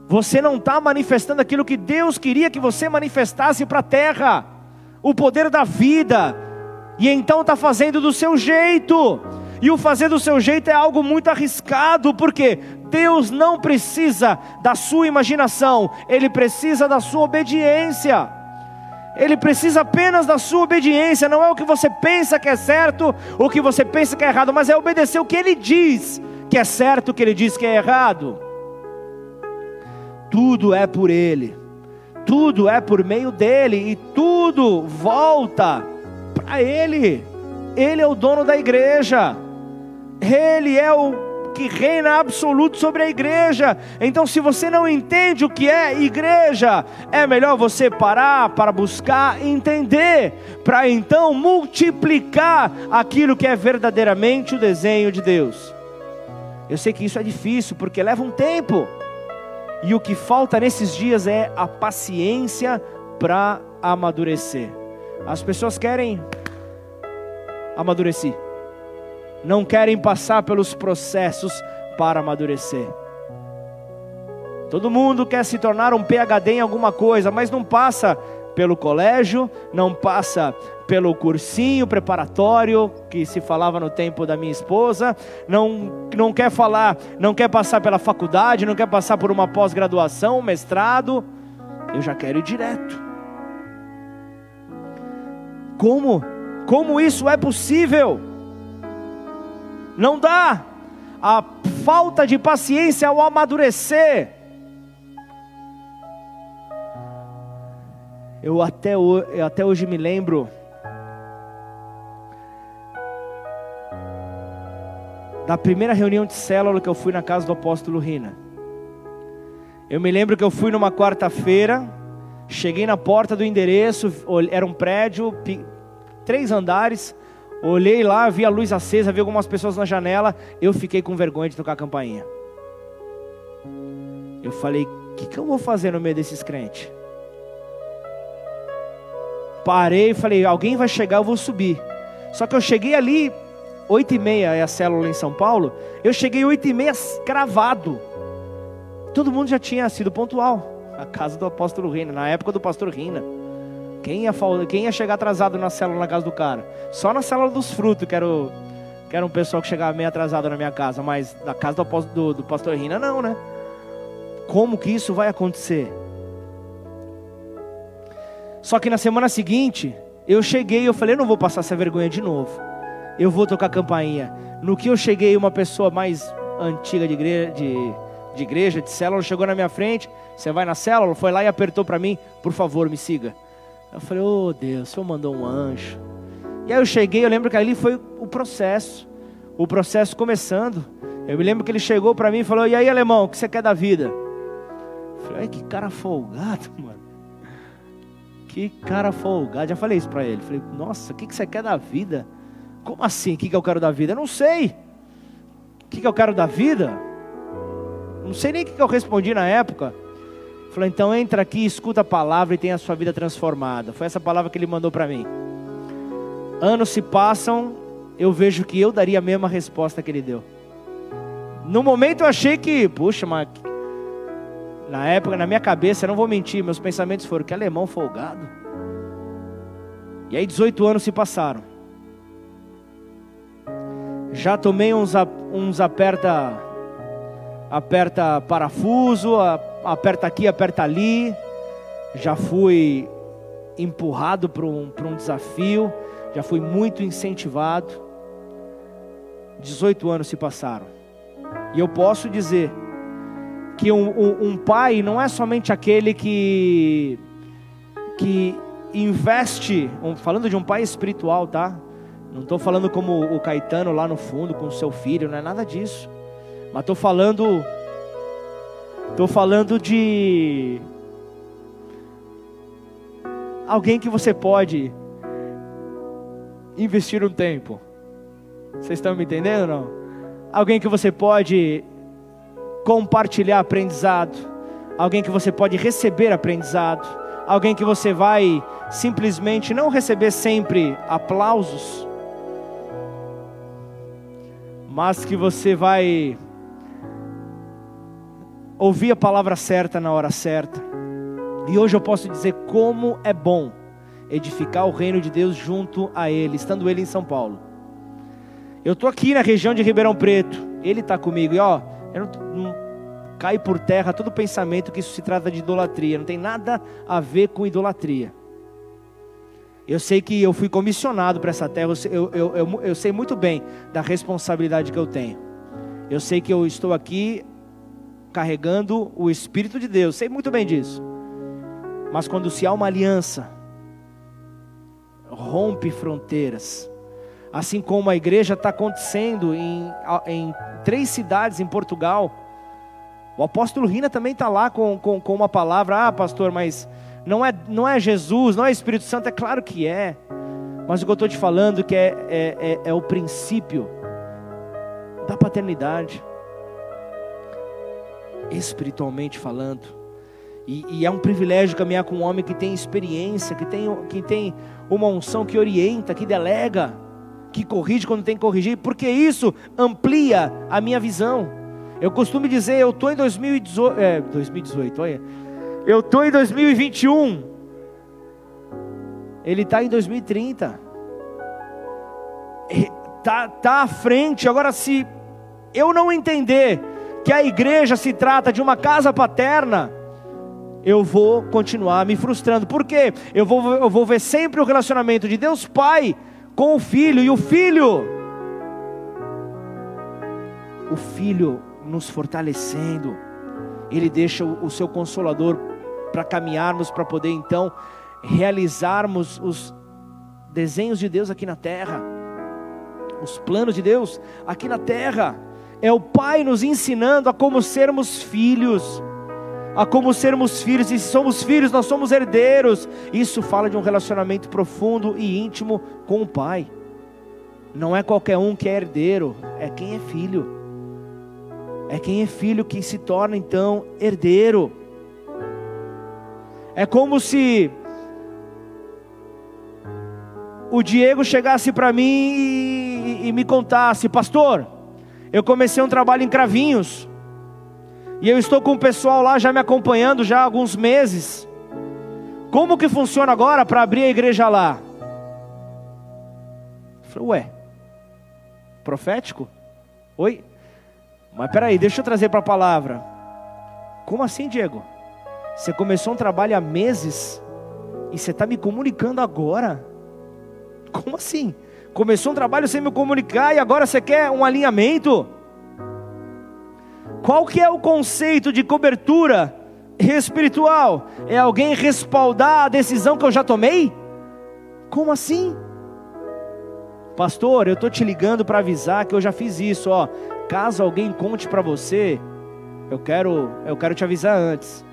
Você não está manifestando aquilo que Deus queria que você manifestasse para a terra, o poder da vida, e então está fazendo do seu jeito. E o fazer do seu jeito é algo muito arriscado, porque Deus não precisa da sua imaginação, Ele precisa da sua obediência. Ele precisa apenas da sua obediência, não é o que você pensa que é certo, o que você pensa que é errado, mas é obedecer o que Ele diz que é certo, o que Ele diz que é errado. Tudo é por Ele, tudo é por meio dEle, e tudo volta para Ele. Ele é o dono da igreja, Ele é o que reina absoluto sobre a igreja. Então, se você não entende o que é igreja, é melhor você parar para buscar entender, para então multiplicar aquilo que é verdadeiramente o desenho de Deus. Eu sei que isso é difícil porque leva um tempo. E o que falta nesses dias é a paciência para amadurecer. As pessoas querem amadurecer não querem passar pelos processos para amadurecer. Todo mundo quer se tornar um PhD em alguma coisa, mas não passa pelo colégio, não passa pelo cursinho preparatório que se falava no tempo da minha esposa, não, não quer falar, não quer passar pela faculdade, não quer passar por uma pós-graduação, mestrado, eu já quero ir direto. Como? Como isso é possível? Não dá. A falta de paciência ao amadurecer. Eu até, eu até hoje me lembro da primeira reunião de célula que eu fui na casa do apóstolo Rina. Eu me lembro que eu fui numa quarta-feira, cheguei na porta do endereço, era um prédio, três andares, Olhei lá, vi a luz acesa, vi algumas pessoas na janela. Eu fiquei com vergonha de tocar a campainha. Eu falei: o que, que eu vou fazer no meio desses crentes? Parei e falei: alguém vai chegar, eu vou subir. Só que eu cheguei ali, oito e meia é a célula em São Paulo. Eu cheguei oito e meia cravado. Todo mundo já tinha sido pontual. A casa do apóstolo Rina, na época do pastor Rina. Quem ia, quem ia chegar atrasado na célula na casa do cara? Só na célula dos frutos, que era, o, que era um pessoal que chegava meio atrasado na minha casa, mas na casa do, do, do pastor Rina, não, né? Como que isso vai acontecer? Só que na semana seguinte, eu cheguei e eu falei, eu não vou passar essa vergonha de novo. Eu vou tocar campainha. No que eu cheguei, uma pessoa mais antiga de igreja, de, de igreja, de célula, chegou na minha frente. Você vai na célula? Foi lá e apertou para mim, por favor, me siga. Eu falei, oh Deus, o Senhor mandou um anjo. E aí eu cheguei, eu lembro que ali foi o processo. O processo começando. Eu me lembro que ele chegou para mim e falou, e aí alemão, o que você quer da vida? Eu falei, ai que cara folgado, mano. Que cara folgado. Já falei isso para ele. Falei, nossa, o que você quer da vida? Como assim? O que eu quero da vida? Eu não sei. O que eu quero da vida? Não sei nem o que eu respondi na época. Falou, então entra aqui, escuta a palavra e tenha a sua vida transformada. Foi essa palavra que ele mandou para mim. Anos se passam, eu vejo que eu daria a mesma resposta que ele deu. No momento eu achei que, puxa, mas na época, na minha cabeça, eu não vou mentir, meus pensamentos foram que alemão folgado. E aí 18 anos se passaram. Já tomei uns, uns aperta aperta parafuso, aperta aqui, aperta ali. Já fui empurrado para um, um desafio, já fui muito incentivado. 18 anos se passaram. E eu posso dizer que um, um, um pai não é somente aquele que, que investe, um, falando de um pai espiritual, tá? Não estou falando como o Caetano lá no fundo com o seu filho, não é nada disso. Mas estou falando Estou falando de alguém que você pode investir um tempo. Vocês estão me entendendo não? Alguém que você pode compartilhar aprendizado. Alguém que você pode receber aprendizado. Alguém que você vai simplesmente não receber sempre aplausos, mas que você vai ouvir a palavra certa na hora certa. E hoje eu posso dizer como é bom edificar o reino de Deus junto a Ele, estando Ele em São Paulo. Eu estou aqui na região de Ribeirão Preto, Ele está comigo, e ó, eu não, cai por terra todo pensamento que isso se trata de idolatria. Não tem nada a ver com idolatria. Eu sei que eu fui comissionado para essa terra, eu, eu, eu, eu, sei muito bem da responsabilidade que eu tenho. Eu sei que eu estou aqui carregando o Espírito de Deus, sei muito bem disso. Mas quando se há uma aliança, rompe fronteiras. Assim como a igreja está acontecendo em, em três cidades em Portugal. O apóstolo Rina também está lá com, com, com uma palavra, ah, pastor, mas não é, não é Jesus, não é Espírito Santo, é claro que é. Mas o que eu estou te falando que é, é, é, é o princípio da paternidade, espiritualmente falando. E, e, é um privilégio caminhar com um homem que tem experiência, que tem, que tem uma unção que orienta, que delega, que corrige quando tem que corrigir, porque isso amplia a minha visão. Eu costumo dizer, eu estou em 2018, é, 2018, olha, eu estou em 2021. Ele está em 2030. Está tá à frente. Agora, se eu não entender que a igreja se trata de uma casa paterna, eu vou continuar me frustrando. Por quê? Eu vou, eu vou ver sempre o relacionamento de Deus Pai com o Filho, e o Filho, o Filho nos fortalecendo, Ele deixa o, o seu Consolador para caminharmos, para poder então realizarmos os desenhos de Deus aqui na terra, os planos de Deus aqui na terra. É o Pai nos ensinando a como sermos filhos, a como sermos filhos, e se somos filhos, nós somos herdeiros. Isso fala de um relacionamento profundo e íntimo com o Pai. Não é qualquer um que é herdeiro, é quem é filho. É quem é filho que se torna então herdeiro. É como se o Diego chegasse para mim e, e, me contasse, pastor, eu comecei um trabalho em Cravinhos e eu estou com o pessoal lá já me acompanhando já há alguns meses. Como que funciona agora para abrir a igreja lá? Eu falei, ué, profético? Oi? Mas peraí, deixa eu trazer para a palavra. Como assim, Diego? Você começou um trabalho há meses e você está me comunicando agora? Como assim? Começou um trabalho sem me comunicar e agora você quer um alinhamento? Qual que é o conceito de cobertura espiritual? É alguém respaldar a decisão que eu já tomei? Como assim? Pastor, eu estou te ligando para avisar que eu já fiz isso, ó. Caso alguém conte para você, eu quero, eu quero te avisar antes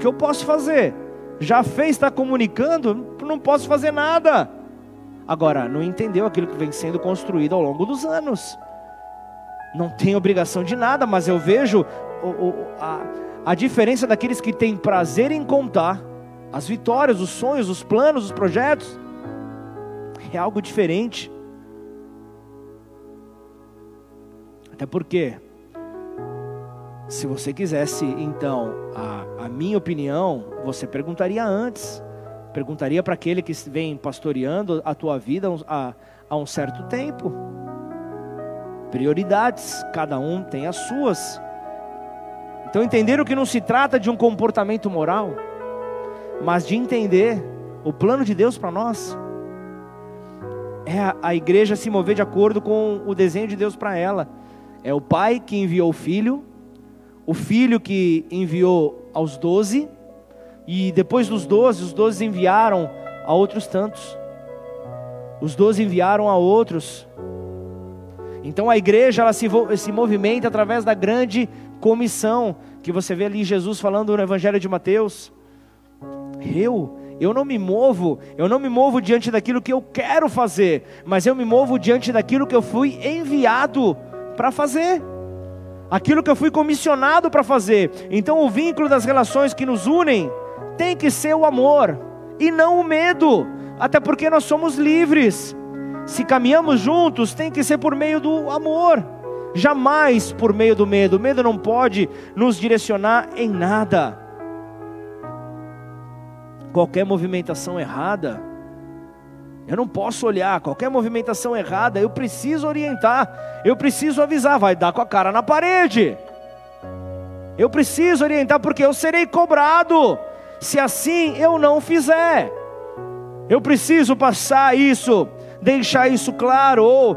que eu posso fazer? Já fez, está comunicando, não posso fazer nada. Agora, não entendeu aquilo que vem sendo construído ao longo dos anos. Não tem obrigação de nada, mas eu vejo o, o, a, a diferença daqueles que têm prazer em contar as vitórias, os sonhos, os planos, os projetos. É algo diferente. Até porque se você quisesse, então, a, a minha opinião, você perguntaria antes. Perguntaria para aquele que vem pastoreando a tua vida há, há um certo tempo. Prioridades, cada um tem as suas. Então, entenderam que não se trata de um comportamento moral, mas de entender o plano de Deus para nós. É a, a igreja se mover de acordo com o desenho de Deus para ela. É o pai que enviou o filho o filho que enviou aos doze, e depois dos doze, os doze enviaram a outros tantos. Os doze enviaram a outros. Então a igreja ela se, se movimenta através da grande comissão que você vê ali Jesus falando no Evangelho de Mateus. Eu, eu não me movo, eu não me movo diante daquilo que eu quero fazer, mas eu me movo diante daquilo que eu fui enviado para fazer aquilo que eu fui comissionado para fazer. Então, o vínculo das relações que nos unem tem que ser o amor e não o medo, até porque nós somos livres. Se caminhamos juntos, tem que ser por meio do amor, jamais por meio do medo. O medo não pode nos direcionar em nada. Qualquer movimentação errada eu não posso olhar qualquer movimentação errada, eu preciso orientar, eu preciso avisar, vai dar com a cara na parede. Eu preciso orientar porque eu serei cobrado se assim eu não fizer. Eu preciso passar isso, deixar isso claro, ou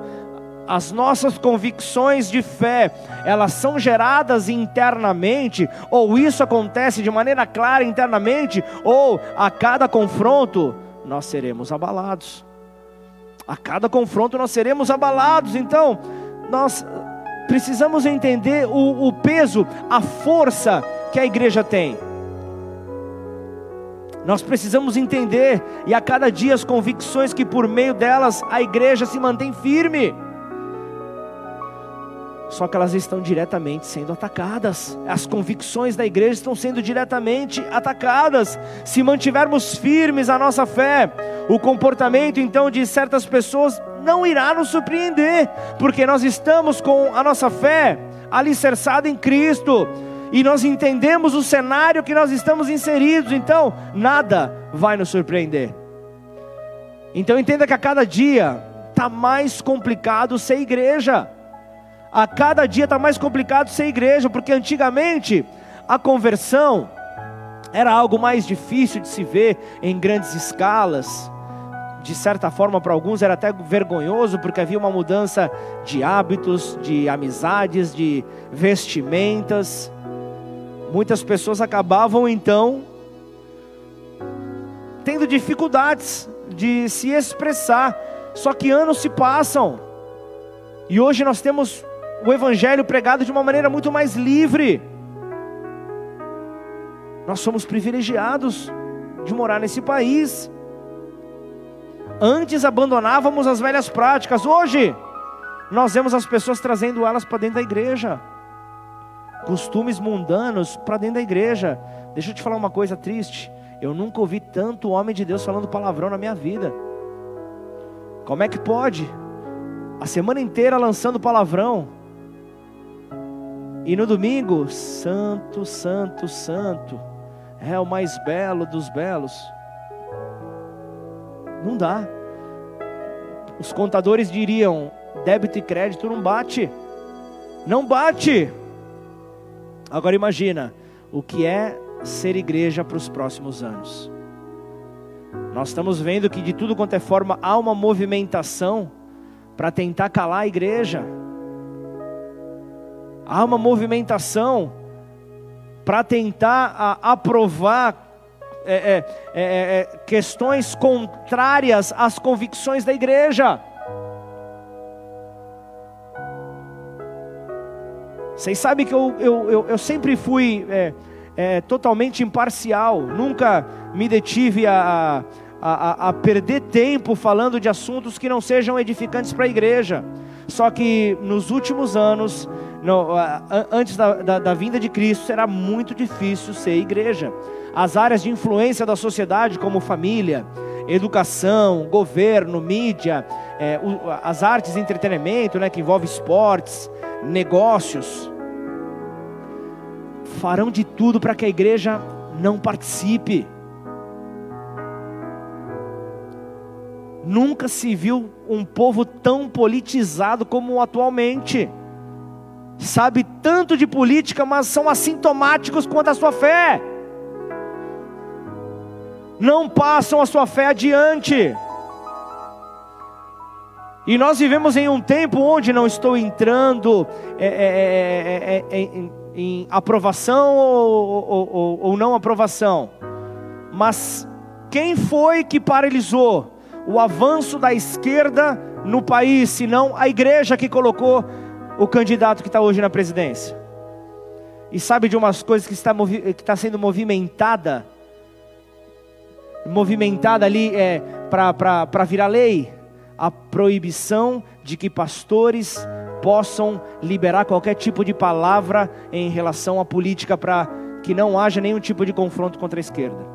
as nossas convicções de fé, elas são geradas internamente, ou isso acontece de maneira clara internamente, ou a cada confronto nós seremos abalados. A cada confronto nós seremos abalados. Então, nós precisamos entender o, o peso, a força que a igreja tem. Nós precisamos entender e a cada dia as convicções que por meio delas a igreja se mantém firme. Só que elas estão diretamente sendo atacadas. As convicções da igreja estão sendo diretamente atacadas. Se mantivermos firmes a nossa fé, o comportamento então de certas pessoas não irá nos surpreender, porque nós estamos com a nossa fé alicerçada em Cristo e nós entendemos o cenário que nós estamos inseridos, então nada vai nos surpreender. Então entenda que a cada dia está mais complicado ser igreja. A cada dia está mais complicado ser igreja, porque antigamente a conversão era algo mais difícil de se ver em grandes escalas de certa forma para alguns era até vergonhoso, porque havia uma mudança de hábitos, de amizades, de vestimentas. Muitas pessoas acabavam então tendo dificuldades de se expressar. Só que anos se passam e hoje nós temos o Evangelho pregado de uma maneira muito mais livre. Nós somos privilegiados de morar nesse país. Antes abandonávamos as velhas práticas, hoje nós vemos as pessoas trazendo elas para dentro da igreja. Costumes mundanos para dentro da igreja. Deixa eu te falar uma coisa triste. Eu nunca ouvi tanto homem de Deus falando palavrão na minha vida. Como é que pode? A semana inteira lançando palavrão. E no domingo, santo, santo, santo. É o mais belo dos belos. Não dá. Os contadores diriam: débito e crédito não bate. Não bate. Agora imagina o que é ser igreja para os próximos anos. Nós estamos vendo que de tudo quanto é forma há uma movimentação para tentar calar a igreja. Há uma movimentação para tentar a, aprovar é é, é, é, é, questões contrárias às convicções da igreja. Vocês sabem que eu, eu, eu, eu sempre fui é, totalmente imparcial, nunca me detive a, a, a, perder tempo falando de assuntos que não sejam edificantes para a igreja. Só que nos últimos anos, no, antes da, da, da vinda de Cristo, será muito difícil ser igreja as áreas de influência da sociedade, como família, educação, governo, mídia, é, as artes entretenimento, né, que envolve esportes, negócios, farão de tudo para que a igreja não participe. Nunca se viu um povo tão politizado como atualmente. Sabe tanto de política, mas são assintomáticos quanto a sua fé não passam a sua fé adiante. E nós vivemos em um tempo onde não estou entrando é, é, é, em, aprovação ou, ou, ou não aprovação, mas quem foi que paralisou o avanço da esquerda no país, senão a igreja que colocou o candidato que está hoje na presidência? E sabe de umas coisas que está, que está sendo movimentada? Movimentada ali é, para virar lei? A proibição de que pastores possam liberar qualquer tipo de palavra em relação à política para que não haja nenhum tipo de confronto contra a esquerda.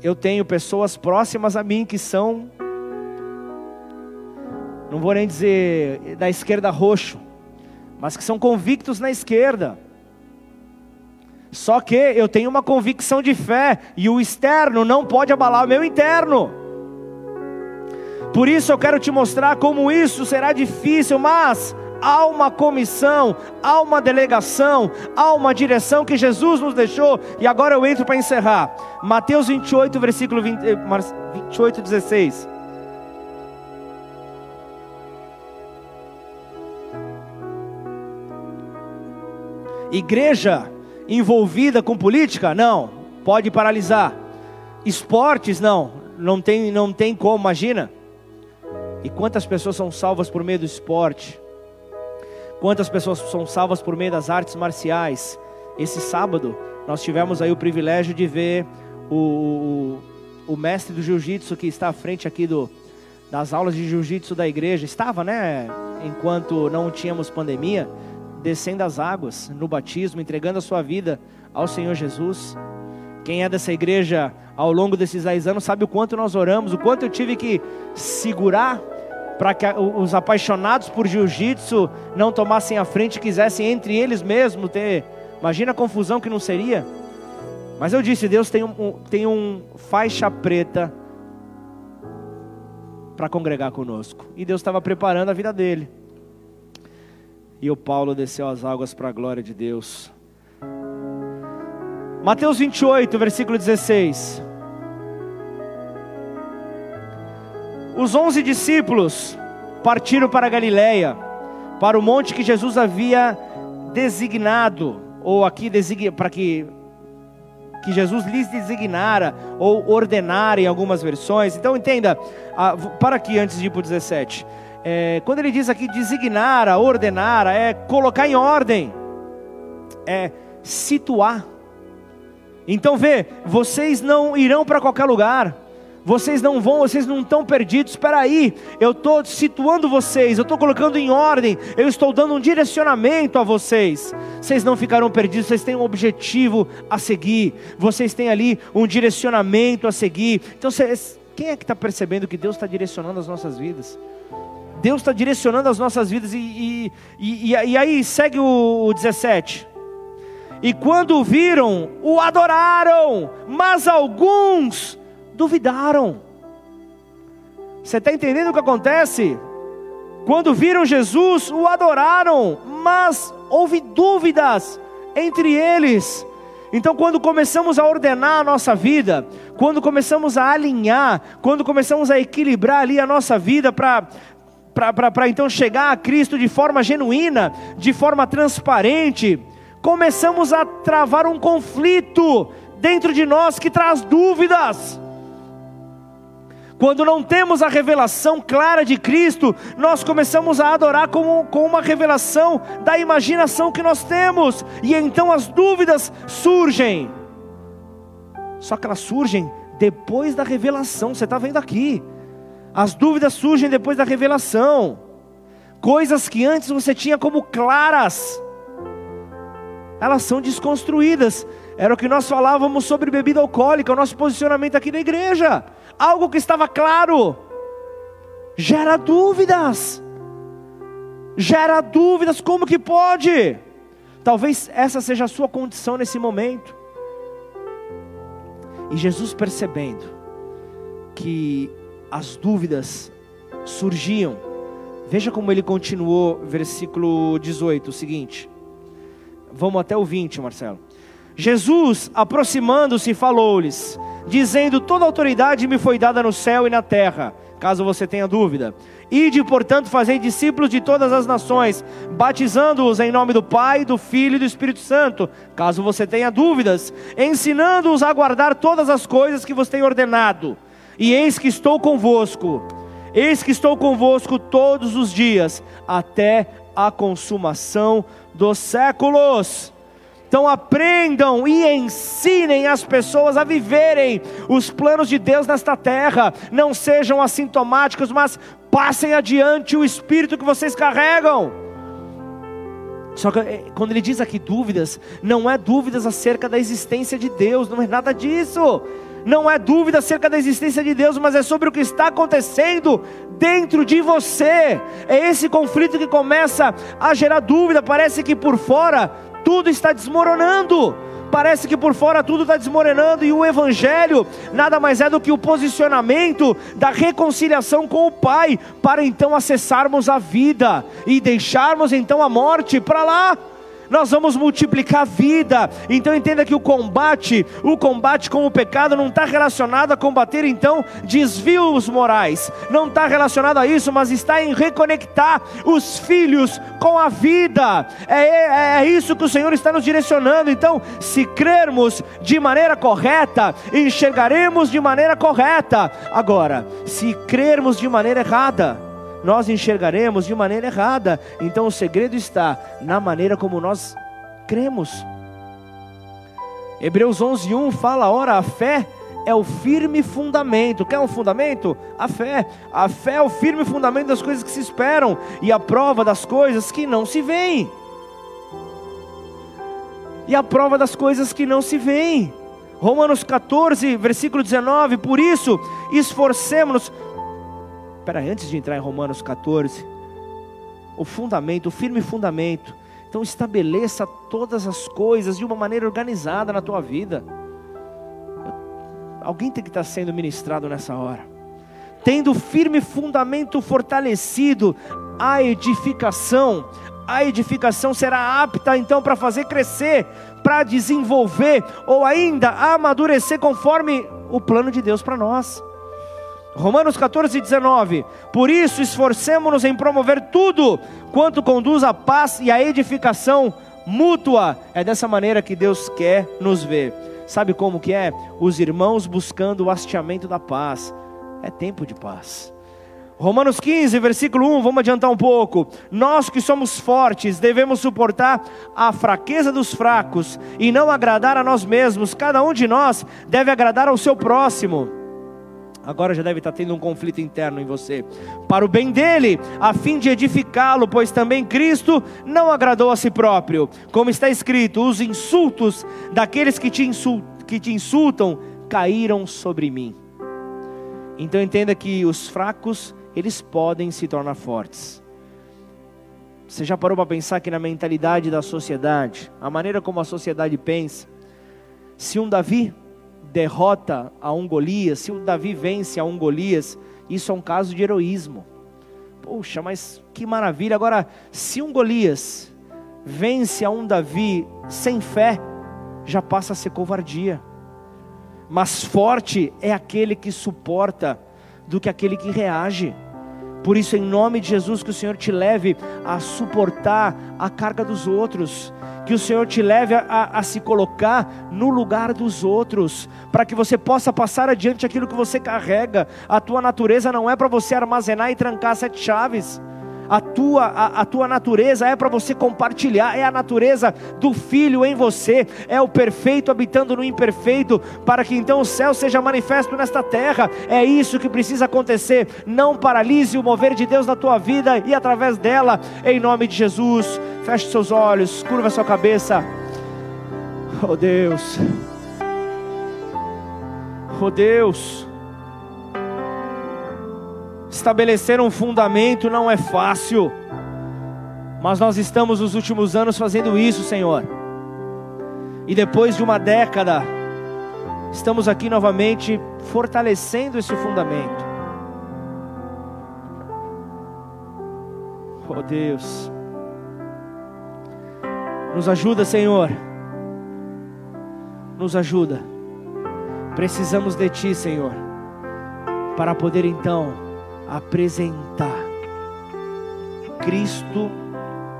Eu tenho pessoas próximas a mim que são, não vou nem dizer da esquerda roxo, mas que são convictos na esquerda. Só que eu tenho uma convicção de fé e o externo não pode abalar o meu interno. Por isso eu quero te mostrar como isso será difícil, mas há uma comissão, há uma delegação, há uma direção que Jesus nos deixou. E agora eu entro para encerrar. Mateus 28, versículo 20, 28, 16. Igreja envolvida com política? Não, pode paralisar. Esportes? Não, não tem, não tem como, imagina. E quantas pessoas são salvas por meio do esporte? Quantas pessoas são salvas por meio das artes marciais? Esse sábado nós tivemos aí o privilégio de ver o, o, o mestre do jiu-jitsu que está à frente aqui do, das aulas de jiu-jitsu da igreja. Estava, né? Enquanto não tínhamos pandemia, descendo as águas no batismo, entregando a sua vida ao Senhor Jesus. Quem é dessa igreja ao longo desses 10 anos sabe o quanto nós oramos, o quanto eu tive que segurar para que os apaixonados por jiu-jitsu não tomassem a frente e quisessem entre eles mesmos ter. Imagina a confusão que não seria. Mas eu disse: Deus tem um, tem um faixa preta para congregar conosco. E Deus estava preparando a vida dele. E o Paulo desceu as águas para a glória de Deus. Mateus 28, versículo 16. Os onze discípulos partiram para Galiléia, para o monte que Jesus havia designado, ou aqui para que que Jesus lhes designara ou ordenara em algumas versões. Então entenda, para aqui antes de ir para o 17. É, quando ele diz aqui designar, ordenar, é colocar em ordem, é situar. Então vê, vocês não irão para qualquer lugar, vocês não vão, vocês não estão perdidos. Espera aí, eu estou situando vocês, eu estou colocando em ordem, eu estou dando um direcionamento a vocês. Vocês não ficarão perdidos, vocês têm um objetivo a seguir, vocês têm ali um direcionamento a seguir. Então, vocês, quem é que está percebendo que Deus está direcionando as nossas vidas? Deus está direcionando as nossas vidas. E, e, e, e aí segue o, o 17. E quando o viram, o adoraram, mas alguns duvidaram. Você está entendendo o que acontece? Quando viram Jesus, o adoraram, mas houve dúvidas entre eles. Então, quando começamos a ordenar a nossa vida, quando começamos a alinhar, quando começamos a equilibrar ali a nossa vida para para então chegar a Cristo de forma genuína, de forma transparente, começamos a travar um conflito dentro de nós que traz dúvidas. Quando não temos a revelação clara de Cristo, nós começamos a adorar com, uma revelação da imaginação que nós temos, e então as dúvidas surgem. Só que elas surgem depois da revelação, você está vendo aqui. As dúvidas surgem depois da revelação. Coisas que antes você tinha como claras, elas são desconstruídas. Era o que nós falávamos sobre bebida alcoólica, o nosso posicionamento aqui na igreja. Algo que estava claro, gera dúvidas. Gera dúvidas, como que pode? Talvez essa seja a sua condição nesse momento. E Jesus percebendo que as dúvidas surgiam. Veja como ele continuou, versículo 18, o seguinte. Vamos até o 20, Marcelo. Jesus, aproximando-se, falou-lhes, dizendo: Toda autoridade me foi dada no céu e na terra. Caso você tenha dúvida, ide, portanto, fazei discípulos de todas as nações, batizando-os em nome do Pai, do Filho e do Espírito Santo. Caso você tenha dúvidas, ensinando-os a guardar todas as coisas que vos tenho ordenado. E eis que estou convosco, eis que estou convosco todos os dias, até a consumação dos séculos. Então aprendam e ensinem as pessoas a viverem os planos de Deus nesta terra. Não sejam assintomáticos, mas passem adiante o espírito que vocês carregam. Só que eh, quando ele diz aqui dúvidas, não é dúvidas acerca da existência de Deus, não é nada disso não é dúvida acerca da existência de Deus, mas é sobre o que está acontecendo dentro de você. É esse conflito que começa a gerar dúvida. Parece que por fora tudo está desmoronando, Parece que por fora tudo está desmoronando e o Evangelho nada mais é do que o posicionamento da reconciliação com o Pai, para então acessarmos a vida e deixarmos então a morte para lá nós vamos multiplicar a vida. Então entenda que o combate, o combate com o pecado não está relacionado a combater então desvios morais, não está relacionado a isso, mas está em reconectar os filhos com a vida. É, é, é isso que o Senhor está nos direcionando. Então, se crermos de maneira correta, enxergaremos de maneira correta. Agora, se crermos de maneira errada, nós enxergaremos de maneira errada. Então o segredo está na maneira como nós cremos. Hebreus 11:1 fala: "Ora, a fé é o firme fundamento. Quer um fundamento? A fé. A fé é o firme fundamento das coisas que se esperam e a prova das coisas que não se veem. E a prova das coisas que não se veem. Romanos 14, versículo 19: Por isso, esforcemos-nos Espera, antes de entrar em Romanos 14, o fundamento, o firme fundamento. Então estabeleça todas as coisas de uma maneira organizada na tua vida. Alguém tem que estar sendo ministrado nessa hora. Tendo firme fundamento fortalecido, a edificação, a edificação será apta então para fazer crescer, para desenvolver ou ainda amadurecer conforme o plano de Deus para nós. Romanos 14, 19. Por isso, esforcemos-nos em promover tudo quanto conduz à paz e à edificação mútua. É dessa maneira que Deus quer nos ver. Sabe como que é? Os irmãos buscando o hasteamento da paz. É tempo de paz. Romanos 15, versículo 1, vamos adiantar um pouco. Nós que somos fortes devemos suportar a fraqueza dos fracos e não agradar a nós mesmos. Cada um de nós deve agradar ao seu próximo agora já deve estar tendo um conflito interno em você, para o bem dele, a fim de edificá-lo, pois também Cristo não agradou a si próprio, como está escrito: os insultos daqueles que te, que te insultam caíram sobre mim. Então entenda que os fracos, eles podem se tornar fortes. Você já parou para pensar que na mentalidade da sociedade, a maneira como a sociedade pensa, se um Davi derrota a um Golias, se o Davi vence a um Golias, isso é um caso de heroísmo. Poxa, mas que maravilha! Agora, se um Golias vence a um Davi sem fé, já passa a ser covardia. Mas forte é aquele que suporta do que aquele que reage. Por isso, em nome de Jesus, que o Senhor te leve a suportar a carga dos outros, que o Senhor te leve a, a, se colocar no lugar dos outros, para que você possa passar adiante aquilo que você carrega. A tua natureza não é para você armazenar e trancar sete chaves. A tua, a, a tua natureza é para você compartilhar, é a natureza do Filho em você, é o perfeito habitando no imperfeito, para que então o céu seja manifesto nesta terra. É isso que precisa acontecer. Não paralise o mover de Deus na tua vida e através dela, em nome de Jesus. Feche seus olhos, curva sua cabeça. Oh Deus. Oh Deus. Estabelecer um fundamento não é fácil. Mas nós estamos nos últimos anos fazendo isso, Senhor. E depois de uma década, estamos aqui novamente fortalecendo esse fundamento. Oh Deus. Nos ajuda, Senhor. Nos ajuda. Precisamos de Ti, Senhor, para poder então apresentar Cristo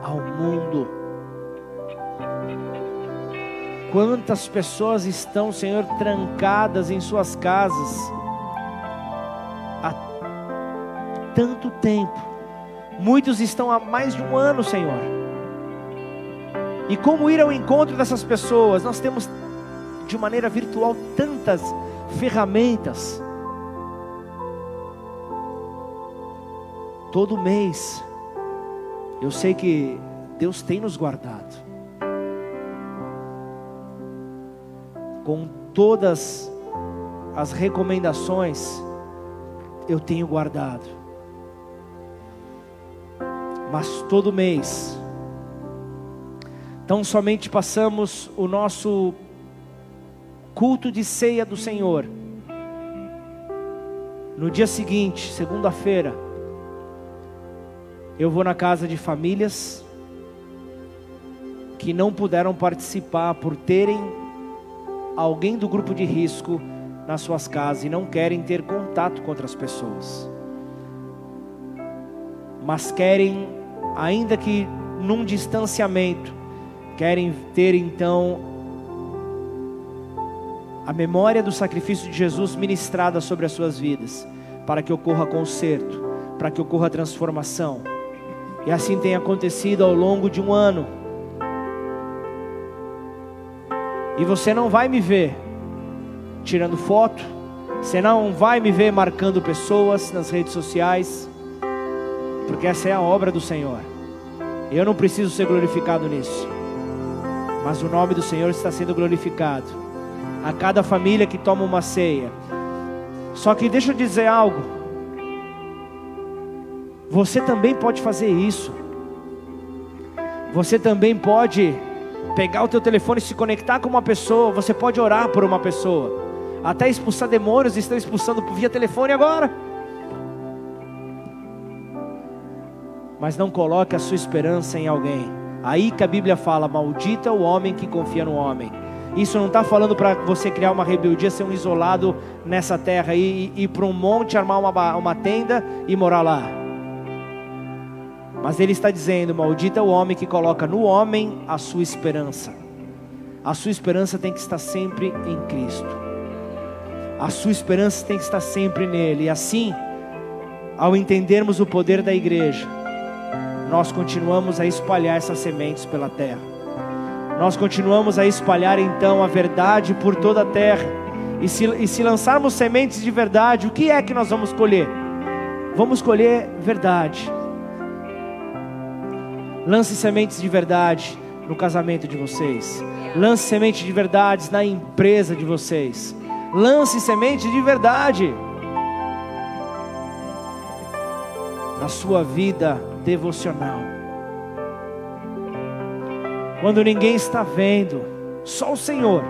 ao mundo. Quantas pessoas estão, Senhor, trancadas em suas casas há tanto tempo. Muitos estão há mais de um ano, Senhor e como ir ao encontro dessas pessoas? Nós temos de maneira virtual tantas ferramentas. Todo mês, eu sei que Deus tem nos guardado. Com todas as recomendações, eu tenho guardado. Mas todo mês, então somente passamos o nosso culto de ceia do Senhor. No dia seguinte, segunda-feira, eu vou na casa de famílias que não puderam participar por terem alguém do grupo de risco nas suas casas e não querem ter contato com outras pessoas. Mas querem, ainda que num distanciamento, querem ter então a memória do sacrifício de Jesus ministrada sobre as suas vidas, para que ocorra conserto, para que ocorra transformação. E assim tem acontecido ao longo de um ano. E você não vai me ver tirando foto, você não vai me ver marcando pessoas nas redes sociais, porque essa é a obra do Senhor. Eu não preciso ser glorificado nisso, mas o nome do Senhor está sendo glorificado a cada família que toma uma ceia. Só que deixa eu dizer algo. Você também pode fazer isso. Você também pode pegar o teu telefone e se conectar com uma pessoa. Você pode orar por uma pessoa. Até expulsar demônios estão expulsando via telefone agora. Mas não coloque a sua esperança em alguém. Aí que a Bíblia fala: maldita o homem que confia no homem. Isso não está falando para você criar uma rebeldia, ser um isolado nessa terra e ir para um monte, armar uma, uma tenda e morar lá. Mas ele está dizendo: maldita o homem que coloca no homem a sua esperança. A sua esperança tem que estar sempre em Cristo. A sua esperança tem que estar sempre nele. E assim, ao entendermos o poder da igreja, nós continuamos a espalhar essas sementes pela terra. Nós continuamos a espalhar então a verdade por toda a terra. E se, e se lançarmos sementes de verdade, o que é que nós vamos colher? Vamos colher verdade. Lance sementes de verdade no casamento de vocês. Lance sementes de verdades na empresa de vocês. Lance semente de verdade na sua vida devocional. Quando ninguém está vendo, só o Senhor.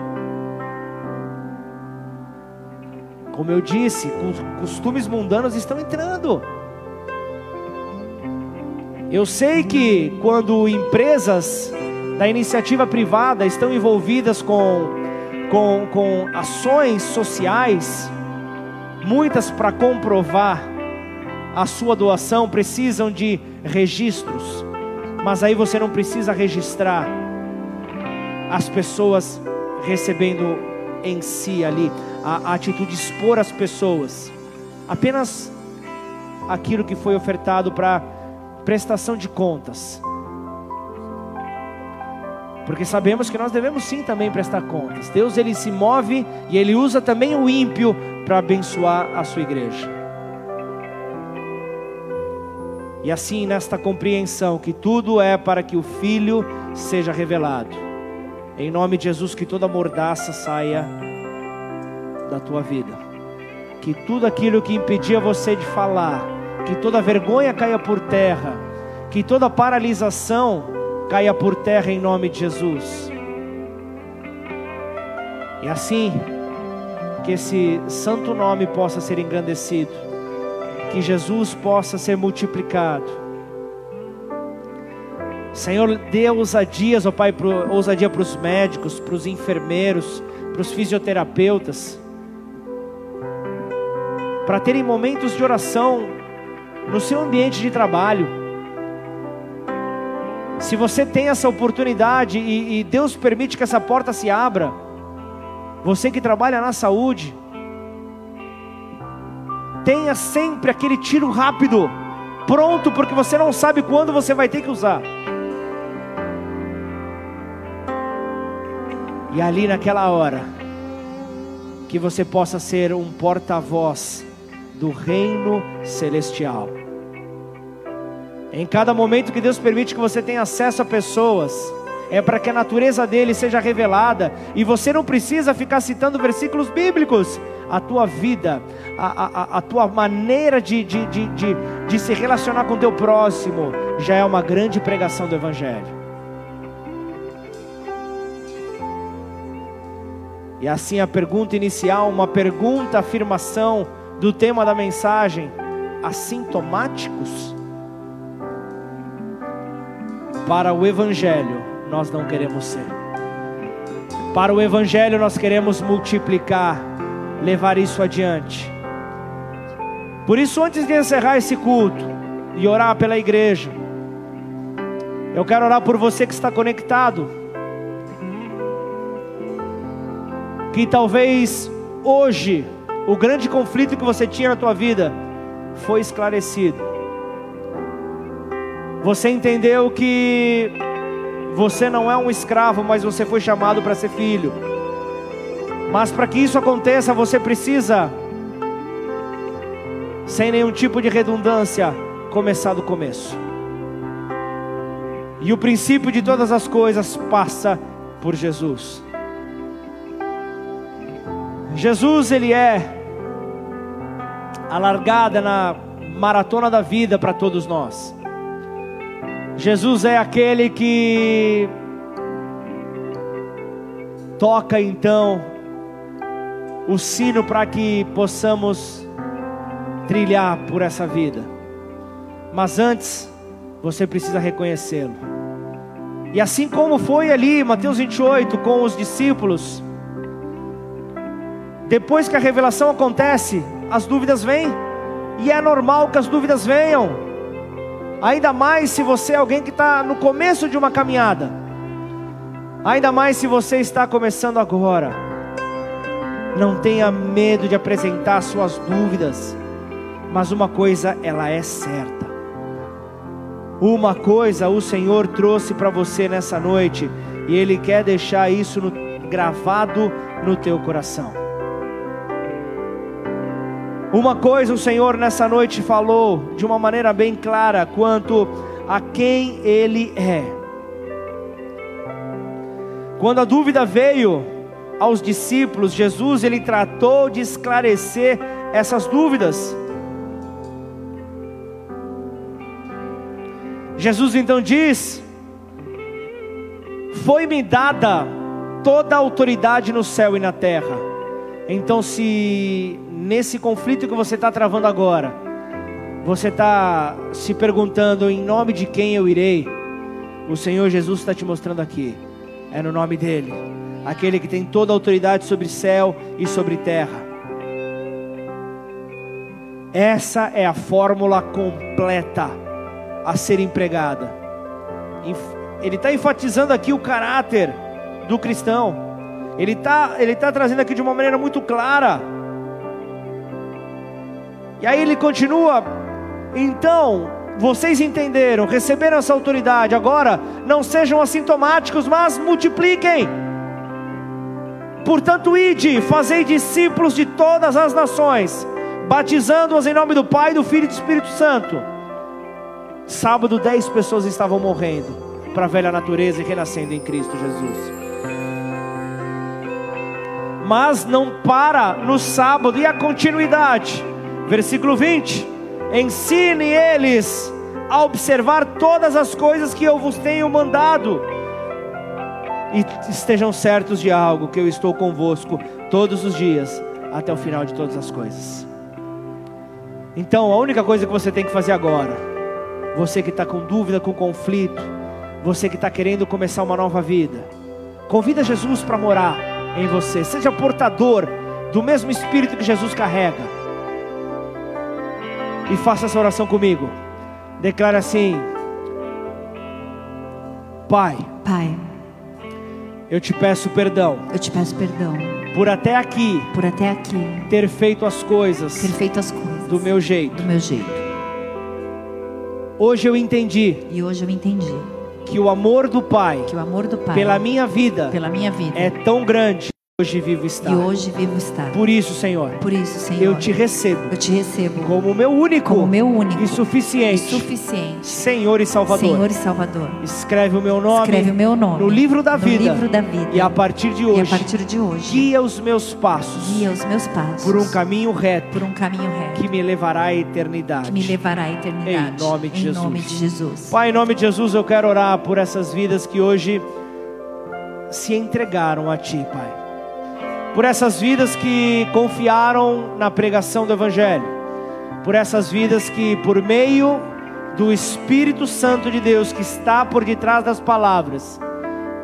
Como eu disse, costumes mundanos estão entrando. Eu sei que quando empresas da iniciativa privada estão envolvidas com com, com ações sociais, muitas para comprovar a sua doação precisam de registros, mas aí você não precisa registrar as pessoas recebendo em si ali, a, a atitude de expor as pessoas, apenas aquilo que foi ofertado para prestação de contas. Porque sabemos que nós devemos sim também prestar contas. Deus ele se move e ele usa também o ímpio para abençoar a sua igreja. E assim nesta compreensão que tudo é para que o filho seja revelado. Em nome de Jesus que toda mordaça saia da tua vida. Que tudo aquilo que impedia você de falar, que toda vergonha caia por terra, que toda paralisação caia por terra em nome de Jesus. E assim, que esse santo nome possa ser engrandecido, que Jesus possa ser multiplicado. Senhor, dê ousadias, ó Pai, pro, ousadia para os médicos, para os enfermeiros, para os fisioterapeutas, para terem momentos de oração no seu ambiente de trabalho se você tem essa oportunidade e, e Deus permite que essa porta se abra, você que trabalha na saúde, tenha sempre aquele tiro rápido, pronto, porque você não sabe quando você vai ter que usar. E ali naquela hora, que você possa ser um porta-voz do reino celestial. Em cada momento que Deus permite que você tenha acesso a pessoas, é para que a natureza dele seja revelada, e você não precisa ficar citando versículos bíblicos. A tua vida, a, a, a tua maneira de, de, de, de, de se relacionar com o teu próximo, já é uma grande pregação do Evangelho. E assim a pergunta inicial, uma pergunta, afirmação do tema da mensagem: assintomáticos? Para o Evangelho, nós não queremos ser. Para o Evangelho, nós queremos multiplicar, levar isso adiante. Por isso, antes de encerrar esse culto e orar pela igreja, eu quero orar por você que está conectado. Que talvez hoje o grande conflito que você tinha na tua vida foi esclarecido. Você entendeu que você não é um escravo, mas você foi chamado para ser filho. Mas para que isso aconteça, você precisa sem nenhum tipo de redundância, começar do começo. E o princípio de todas as coisas passa por Jesus. Jesus, ele é a largada na maratona da vida para todos nós. Jesus é aquele que toca então o sino para que possamos trilhar por essa vida. Mas antes, você precisa reconhecê-lo. E assim como foi ali, Mateus 28, com os discípulos, depois que a revelação acontece, as dúvidas vêm, e é normal que as dúvidas venham, ainda mais se você é alguém que está no começo de uma caminhada, ainda mais se você está começando agora. Não tenha medo de apresentar suas dúvidas mas uma coisa ela é certa. Uma coisa o Senhor trouxe para você nessa noite e Ele quer deixar isso no, gravado no teu coração. Uma coisa o Senhor nessa noite falou de uma maneira bem clara quanto a quem Ele é. Quando a dúvida veio aos discípulos, Jesus ele tratou de esclarecer essas dúvidas. Jesus então diz: Foi-me dada toda a autoridade no céu e na terra. Então, se nesse conflito que você está travando agora, você está se perguntando em nome de quem eu irei, o Senhor Jesus está te mostrando aqui, é no nome dEle, aquele que tem toda a autoridade sobre céu e sobre terra. Essa é a fórmula completa a ser empregada. Ele está enfatizando aqui o caráter do cristão. Ele está ele tá trazendo aqui de uma maneira muito clara. E aí ele continua. Então, vocês entenderam, receberam essa autoridade. Agora, não sejam assintomáticos, mas multipliquem. Portanto, ide, fazei discípulos de todas as nações, batizando-os em nome do Pai, do Filho e do Espírito Santo Sábado, dez pessoas estavam morrendo para a velha natureza e renascendo em Cristo Jesus. Mas não para no sábado e a continuidade. Versículo 20: Ensine eles a observar todas as coisas que eu vos tenho mandado. E estejam certos de algo, que eu estou convosco todos os dias, até o final de todas as coisas. Então, a única coisa que você tem que fazer agora você que está com dúvida, com conflito, você que está querendo começar uma nova vida, convida Jesus para morar em você. Seja portador do mesmo Espírito que Jesus carrega. E faça essa oração comigo. Declara assim: Pai. Pai. Eu te peço perdão. Eu te peço perdão. Por até aqui. Por até aqui. Ter feito as coisas. Ter feito as coisas. Do meu jeito. Do meu jeito. Hoje eu entendi. E hoje eu entendi. Que o amor do Pai. Que o amor do Pai. Pela minha vida. Pela minha vida. É tão grande. Hoje vivo estar. E hoje vivo estar. Por isso, Senhor. Por isso, Senhor. Eu te recebo. Eu te recebo. Como meu único. Como meu único. E suficiente. E suficiente. Senhor e Salvador. Senhor e Salvador. Escreve o meu nome. Escreve o meu nome. No livro da no vida. livro da vida. E a partir de hoje. E a partir de hoje. Guia os meus passos. Guia os meus passos. Por um caminho reto. Por um caminho reto. Que me levará à eternidade. Que me levará à eternidade. Em nome de em Jesus. Nome de Jesus. Pai, em nome de Jesus, eu quero orar por essas vidas que hoje se entregaram a Ti, Pai por essas vidas que confiaram na pregação do Evangelho, por essas vidas que, por meio do Espírito Santo de Deus que está por detrás das palavras,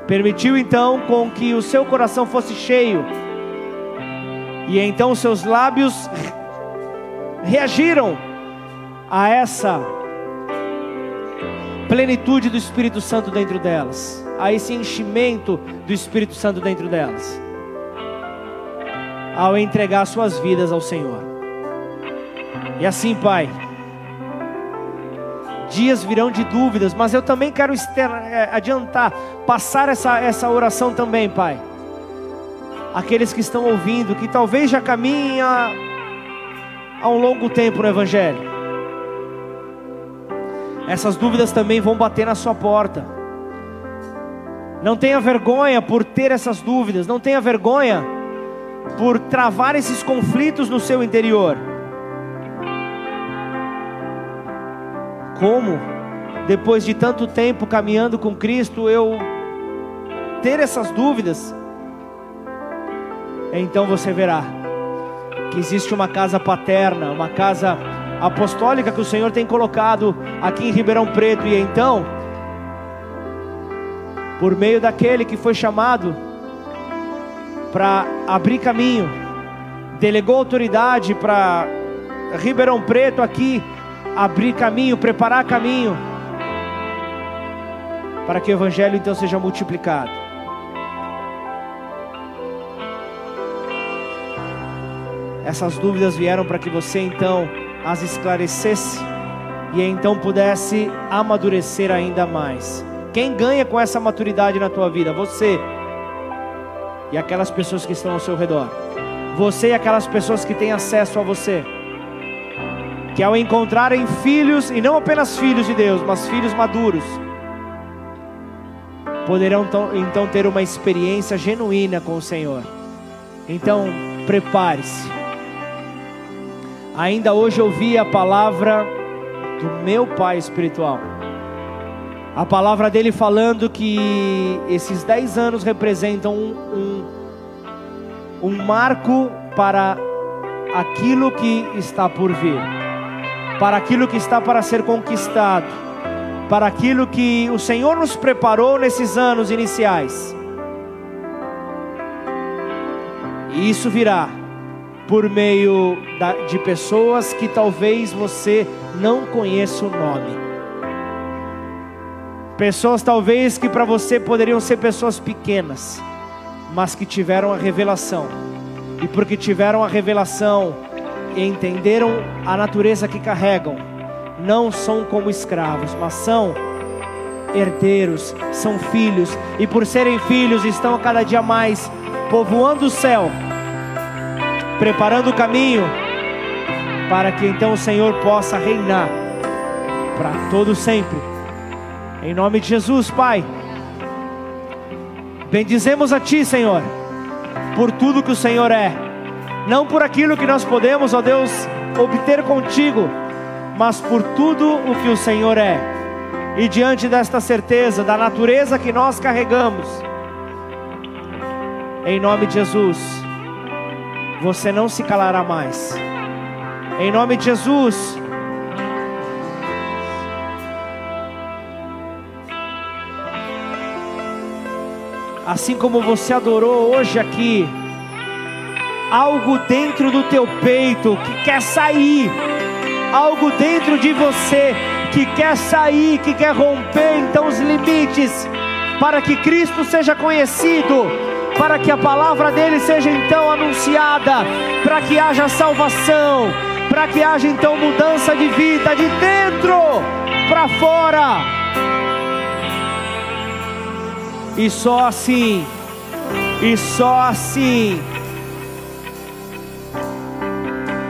permitiu então com que o seu coração fosse cheio, e então seus lábios reagiram a essa plenitude do Espírito Santo dentro delas, a esse enchimento do Espírito Santo dentro delas ao entregar suas vidas ao Senhor. E assim, Pai, dias virão de dúvidas, mas eu também quero é, adiantar, passar essa, essa oração também, Pai. Aqueles que estão ouvindo, que talvez já caminhem há, há um longo tempo no Evangelho. Essas dúvidas também vão bater na sua porta. Não tenha vergonha por ter essas dúvidas, não tenha vergonha por travar esses conflitos no seu interior. Como, depois de tanto tempo caminhando com Cristo, eu ter essas dúvidas? Então você verá que existe uma casa paterna, uma casa apostólica que o Senhor tem colocado aqui em Ribeirão Preto, e então, por meio daquele que foi chamado, para abrir caminho, delegou autoridade para Ribeirão Preto aqui abrir caminho, preparar caminho, para que o Evangelho então seja multiplicado. Essas dúvidas vieram para que você então as esclarecesse e então pudesse amadurecer ainda mais. Quem ganha com essa maturidade na tua vida? Você e aquelas pessoas que estão ao seu redor. Você e aquelas pessoas que têm acesso a você. Que ao encontrarem filhos, e não apenas filhos de Deus, mas filhos maduros, poderão então ter uma experiência genuína com o Senhor. Então, prepare-se. Ainda hoje ouvi a palavra do meu pai espiritual a palavra dele falando que esses dez anos representam um, um, um marco para aquilo que está por vir, para aquilo que está para ser conquistado, para aquilo que o Senhor nos preparou nesses anos iniciais. E isso virá por meio de pessoas que talvez você não conheça o nome Pessoas talvez que para você poderiam ser pessoas pequenas, mas que tiveram a revelação. E porque tiveram a revelação e entenderam a natureza que carregam, não são como escravos, mas são herdeiros, são filhos, e por serem filhos estão a cada dia mais povoando o céu, preparando o caminho para que então o Senhor possa reinar para todo sempre em nome de Jesus, Pai. Bendizemos a Ti, Senhor, por tudo que o Senhor é, não por aquilo que nós podemos, ó Deus, obter contigo, mas por tudo o que o Senhor é. E diante desta certeza da natureza que nós carregamos, em nome de Jesus, você não se calará mais. Em nome de Jesus, assim como você adorou hoje aqui, algo dentro do teu peito que quer sair, algo dentro de você que quer sair, que quer romper então os limites, para que Cristo seja conhecido, para que a palavra dele seja então anunciada, para que haja salvação, para que haja então mudança de vida de dentro para fora e só assim, e só assim,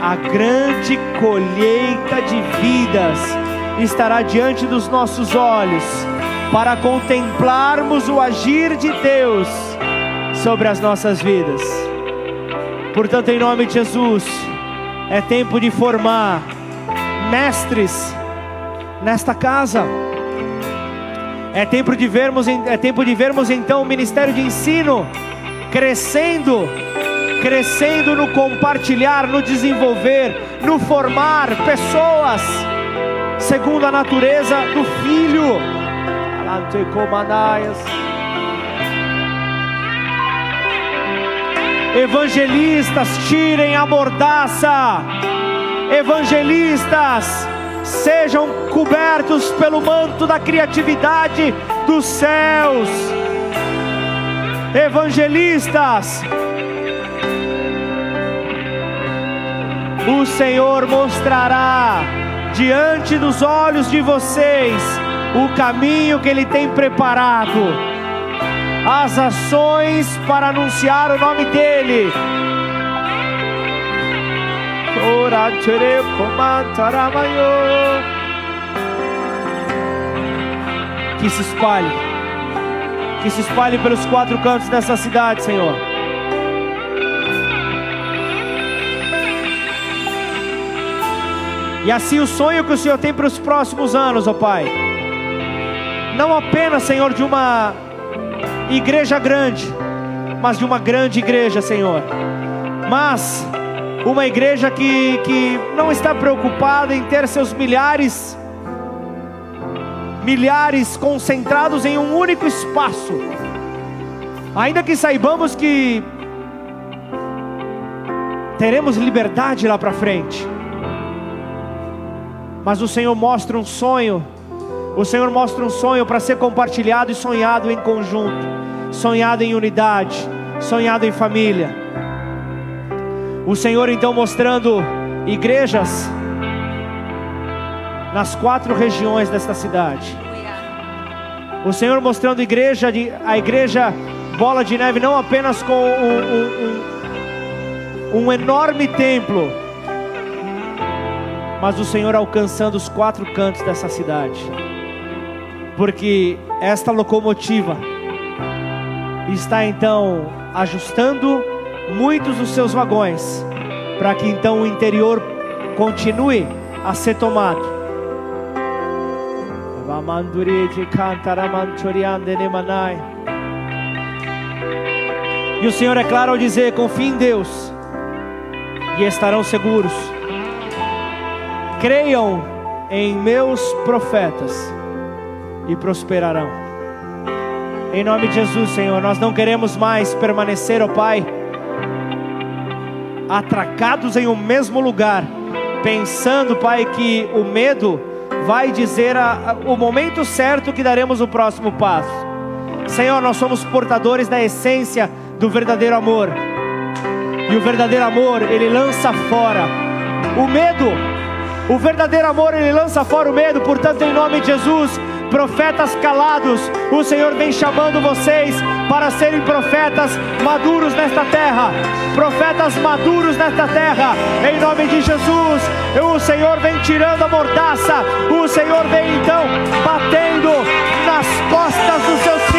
a grande colheita de vidas estará diante dos nossos olhos, para contemplarmos o agir de Deus sobre as nossas vidas. Portanto, em nome de Jesus, é tempo de formar mestres nesta casa é tempo de vermos, é tempo de vermos então o ministério de ensino crescendo crescendo no compartilhar, no desenvolver, no formar pessoas segundo a natureza do Filho. Evangelistas, tirem a mordaça. Evangelistas, sejam cobertos pelo manto da criatividade dos céus. Evangelistas, o Senhor mostrará diante dos olhos de vocês o caminho que Ele tem preparado, as ações para anunciar o nome dEle. Que se espalhe, que se espalhe pelos quatro cantos dessa cidade, Senhor. E assim o sonho que o Senhor tem para os próximos anos, ó Pai. Não apenas, Senhor, de uma igreja grande, mas de uma grande igreja, Senhor. Mas uma igreja que, que não está preocupada em ter seus milhares, milhares concentrados em um único espaço. Ainda que saibamos que teremos liberdade lá para frente mas o Senhor mostra um sonho. O Senhor mostra um sonho para ser compartilhado e sonhado em conjunto, sonhado em unidade, sonhado em família. O Senhor então mostrando igrejas nas quatro regiões desta cidade. O Senhor mostrando igreja a igreja bola de neve não apenas com um, um, um, um enorme templo, mas o Senhor alcançando os quatro cantos dessa cidade, porque esta locomotiva está então ajustando muitos dos seus vagões, para que então o interior continue a ser tomado. E o Senhor é claro ao dizer: confie em Deus, e estarão seguros Creiam em meus profetas e prosperarão. Em nome de Jesus, Senhor, nós não queremos mais permanecer, ó oh Pai, atracados em um mesmo lugar, pensando, Pai, que o medo vai dizer a, a, o momento certo que daremos o próximo passo. Senhor, nós somos portadores da essência do verdadeiro amor. E o verdadeiro amor, ele lança fora o medo o verdadeiro amor ele lança fora o medo, portanto, em nome de Jesus, profetas calados, o Senhor vem chamando vocês para serem profetas maduros nesta terra. Profetas maduros nesta terra, em nome de Jesus. O Senhor vem tirando a mordaça, o Senhor vem então batendo nas costas dos seus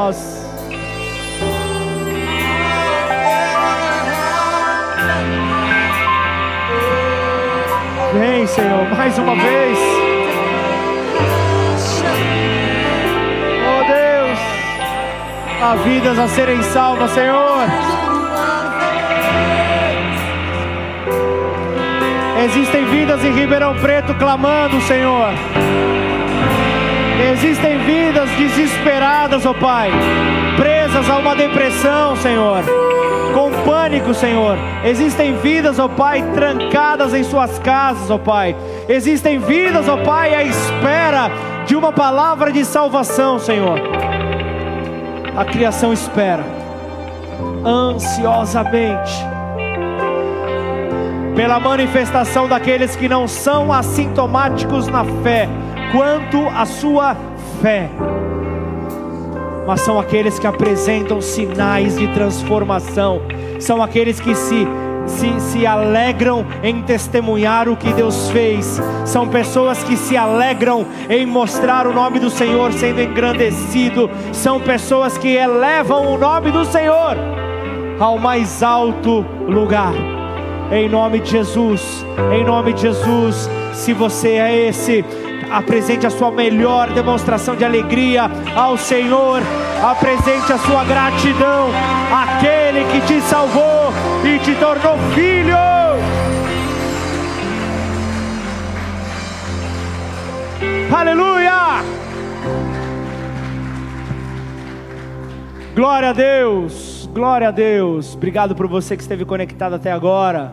nós. Vem, Senhor, mais uma vez. Oh Deus, há vidas a serem salvas, Senhor. Existem vidas em Ribeirão Preto clamando, Senhor. Existem vidas desesperadas, ó oh Pai, presas a uma depressão, Senhor com pânico, Senhor. Existem vidas, ó Pai, trancadas em suas casas, ó Pai. Existem vidas, ó Pai, à espera de uma palavra de salvação, Senhor. A criação espera ansiosamente pela manifestação daqueles que não são assintomáticos na fé, quanto à sua fé, mas são aqueles que apresentam sinais de transformação, são aqueles que se se, se alegram em testemunhar o que Deus fez, são pessoas que se alegram em mostrar o nome do Senhor sendo engrandecido, são pessoas que elevam o nome do Senhor ao mais alto lugar. Em nome de Jesus, em nome de Jesus, se você é esse, apresente a sua melhor demonstração de alegria ao Senhor, apresente a sua gratidão àquele que te salvou e te tornou filho. Aleluia! Glória a Deus, glória a Deus. Obrigado por você que esteve conectado até agora.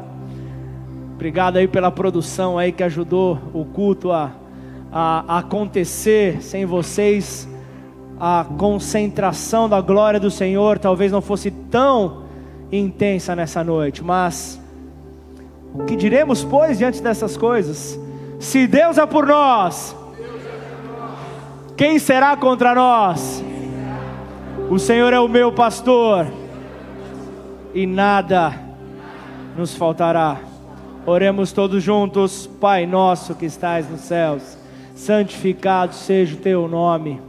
Obrigado aí pela produção aí que ajudou o culto a, a acontecer. Sem vocês, a concentração da glória do Senhor talvez não fosse tão intensa nessa noite, mas o que diremos, pois, diante dessas coisas? Se Deus é por nós, quem será contra nós? O Senhor é o meu pastor, e nada nos faltará. Oremos todos juntos, Pai nosso que estás nos céus, santificado seja o teu nome,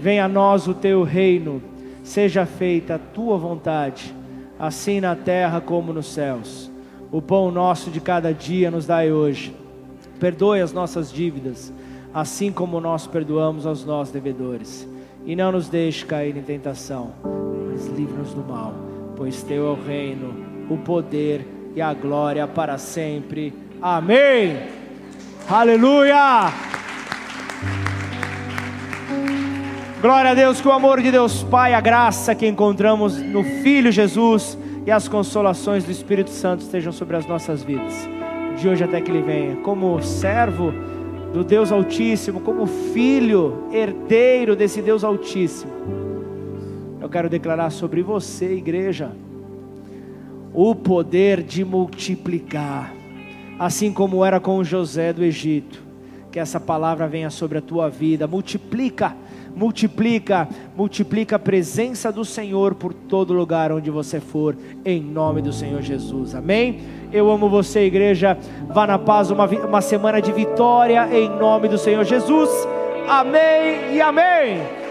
venha a nós o teu reino, seja feita a tua vontade assim na terra como nos céus. O pão nosso de cada dia nos dai hoje. Perdoe as nossas dívidas, assim como nós perdoamos aos nossos devedores. E não nos deixe cair em tentação, mas livra-nos do mal, pois teu é o reino, o poder e a glória para sempre. Amém. Aleluia. Glória a Deus, que o amor de Deus Pai, a graça que encontramos no Filho Jesus e as consolações do Espírito Santo estejam sobre as nossas vidas, de hoje até que Ele venha, como servo do Deus Altíssimo, como filho, herdeiro desse Deus Altíssimo. Eu quero declarar sobre você, igreja, o poder de multiplicar, assim como era com José do Egito. Que essa palavra venha sobre a tua vida, multiplica multiplica, multiplica a presença do Senhor por todo lugar onde você for, em nome do Senhor Jesus, amém? Eu amo você, igreja. Vá na paz, uma, uma semana de vitória, em nome do Senhor Jesus, amém e amém.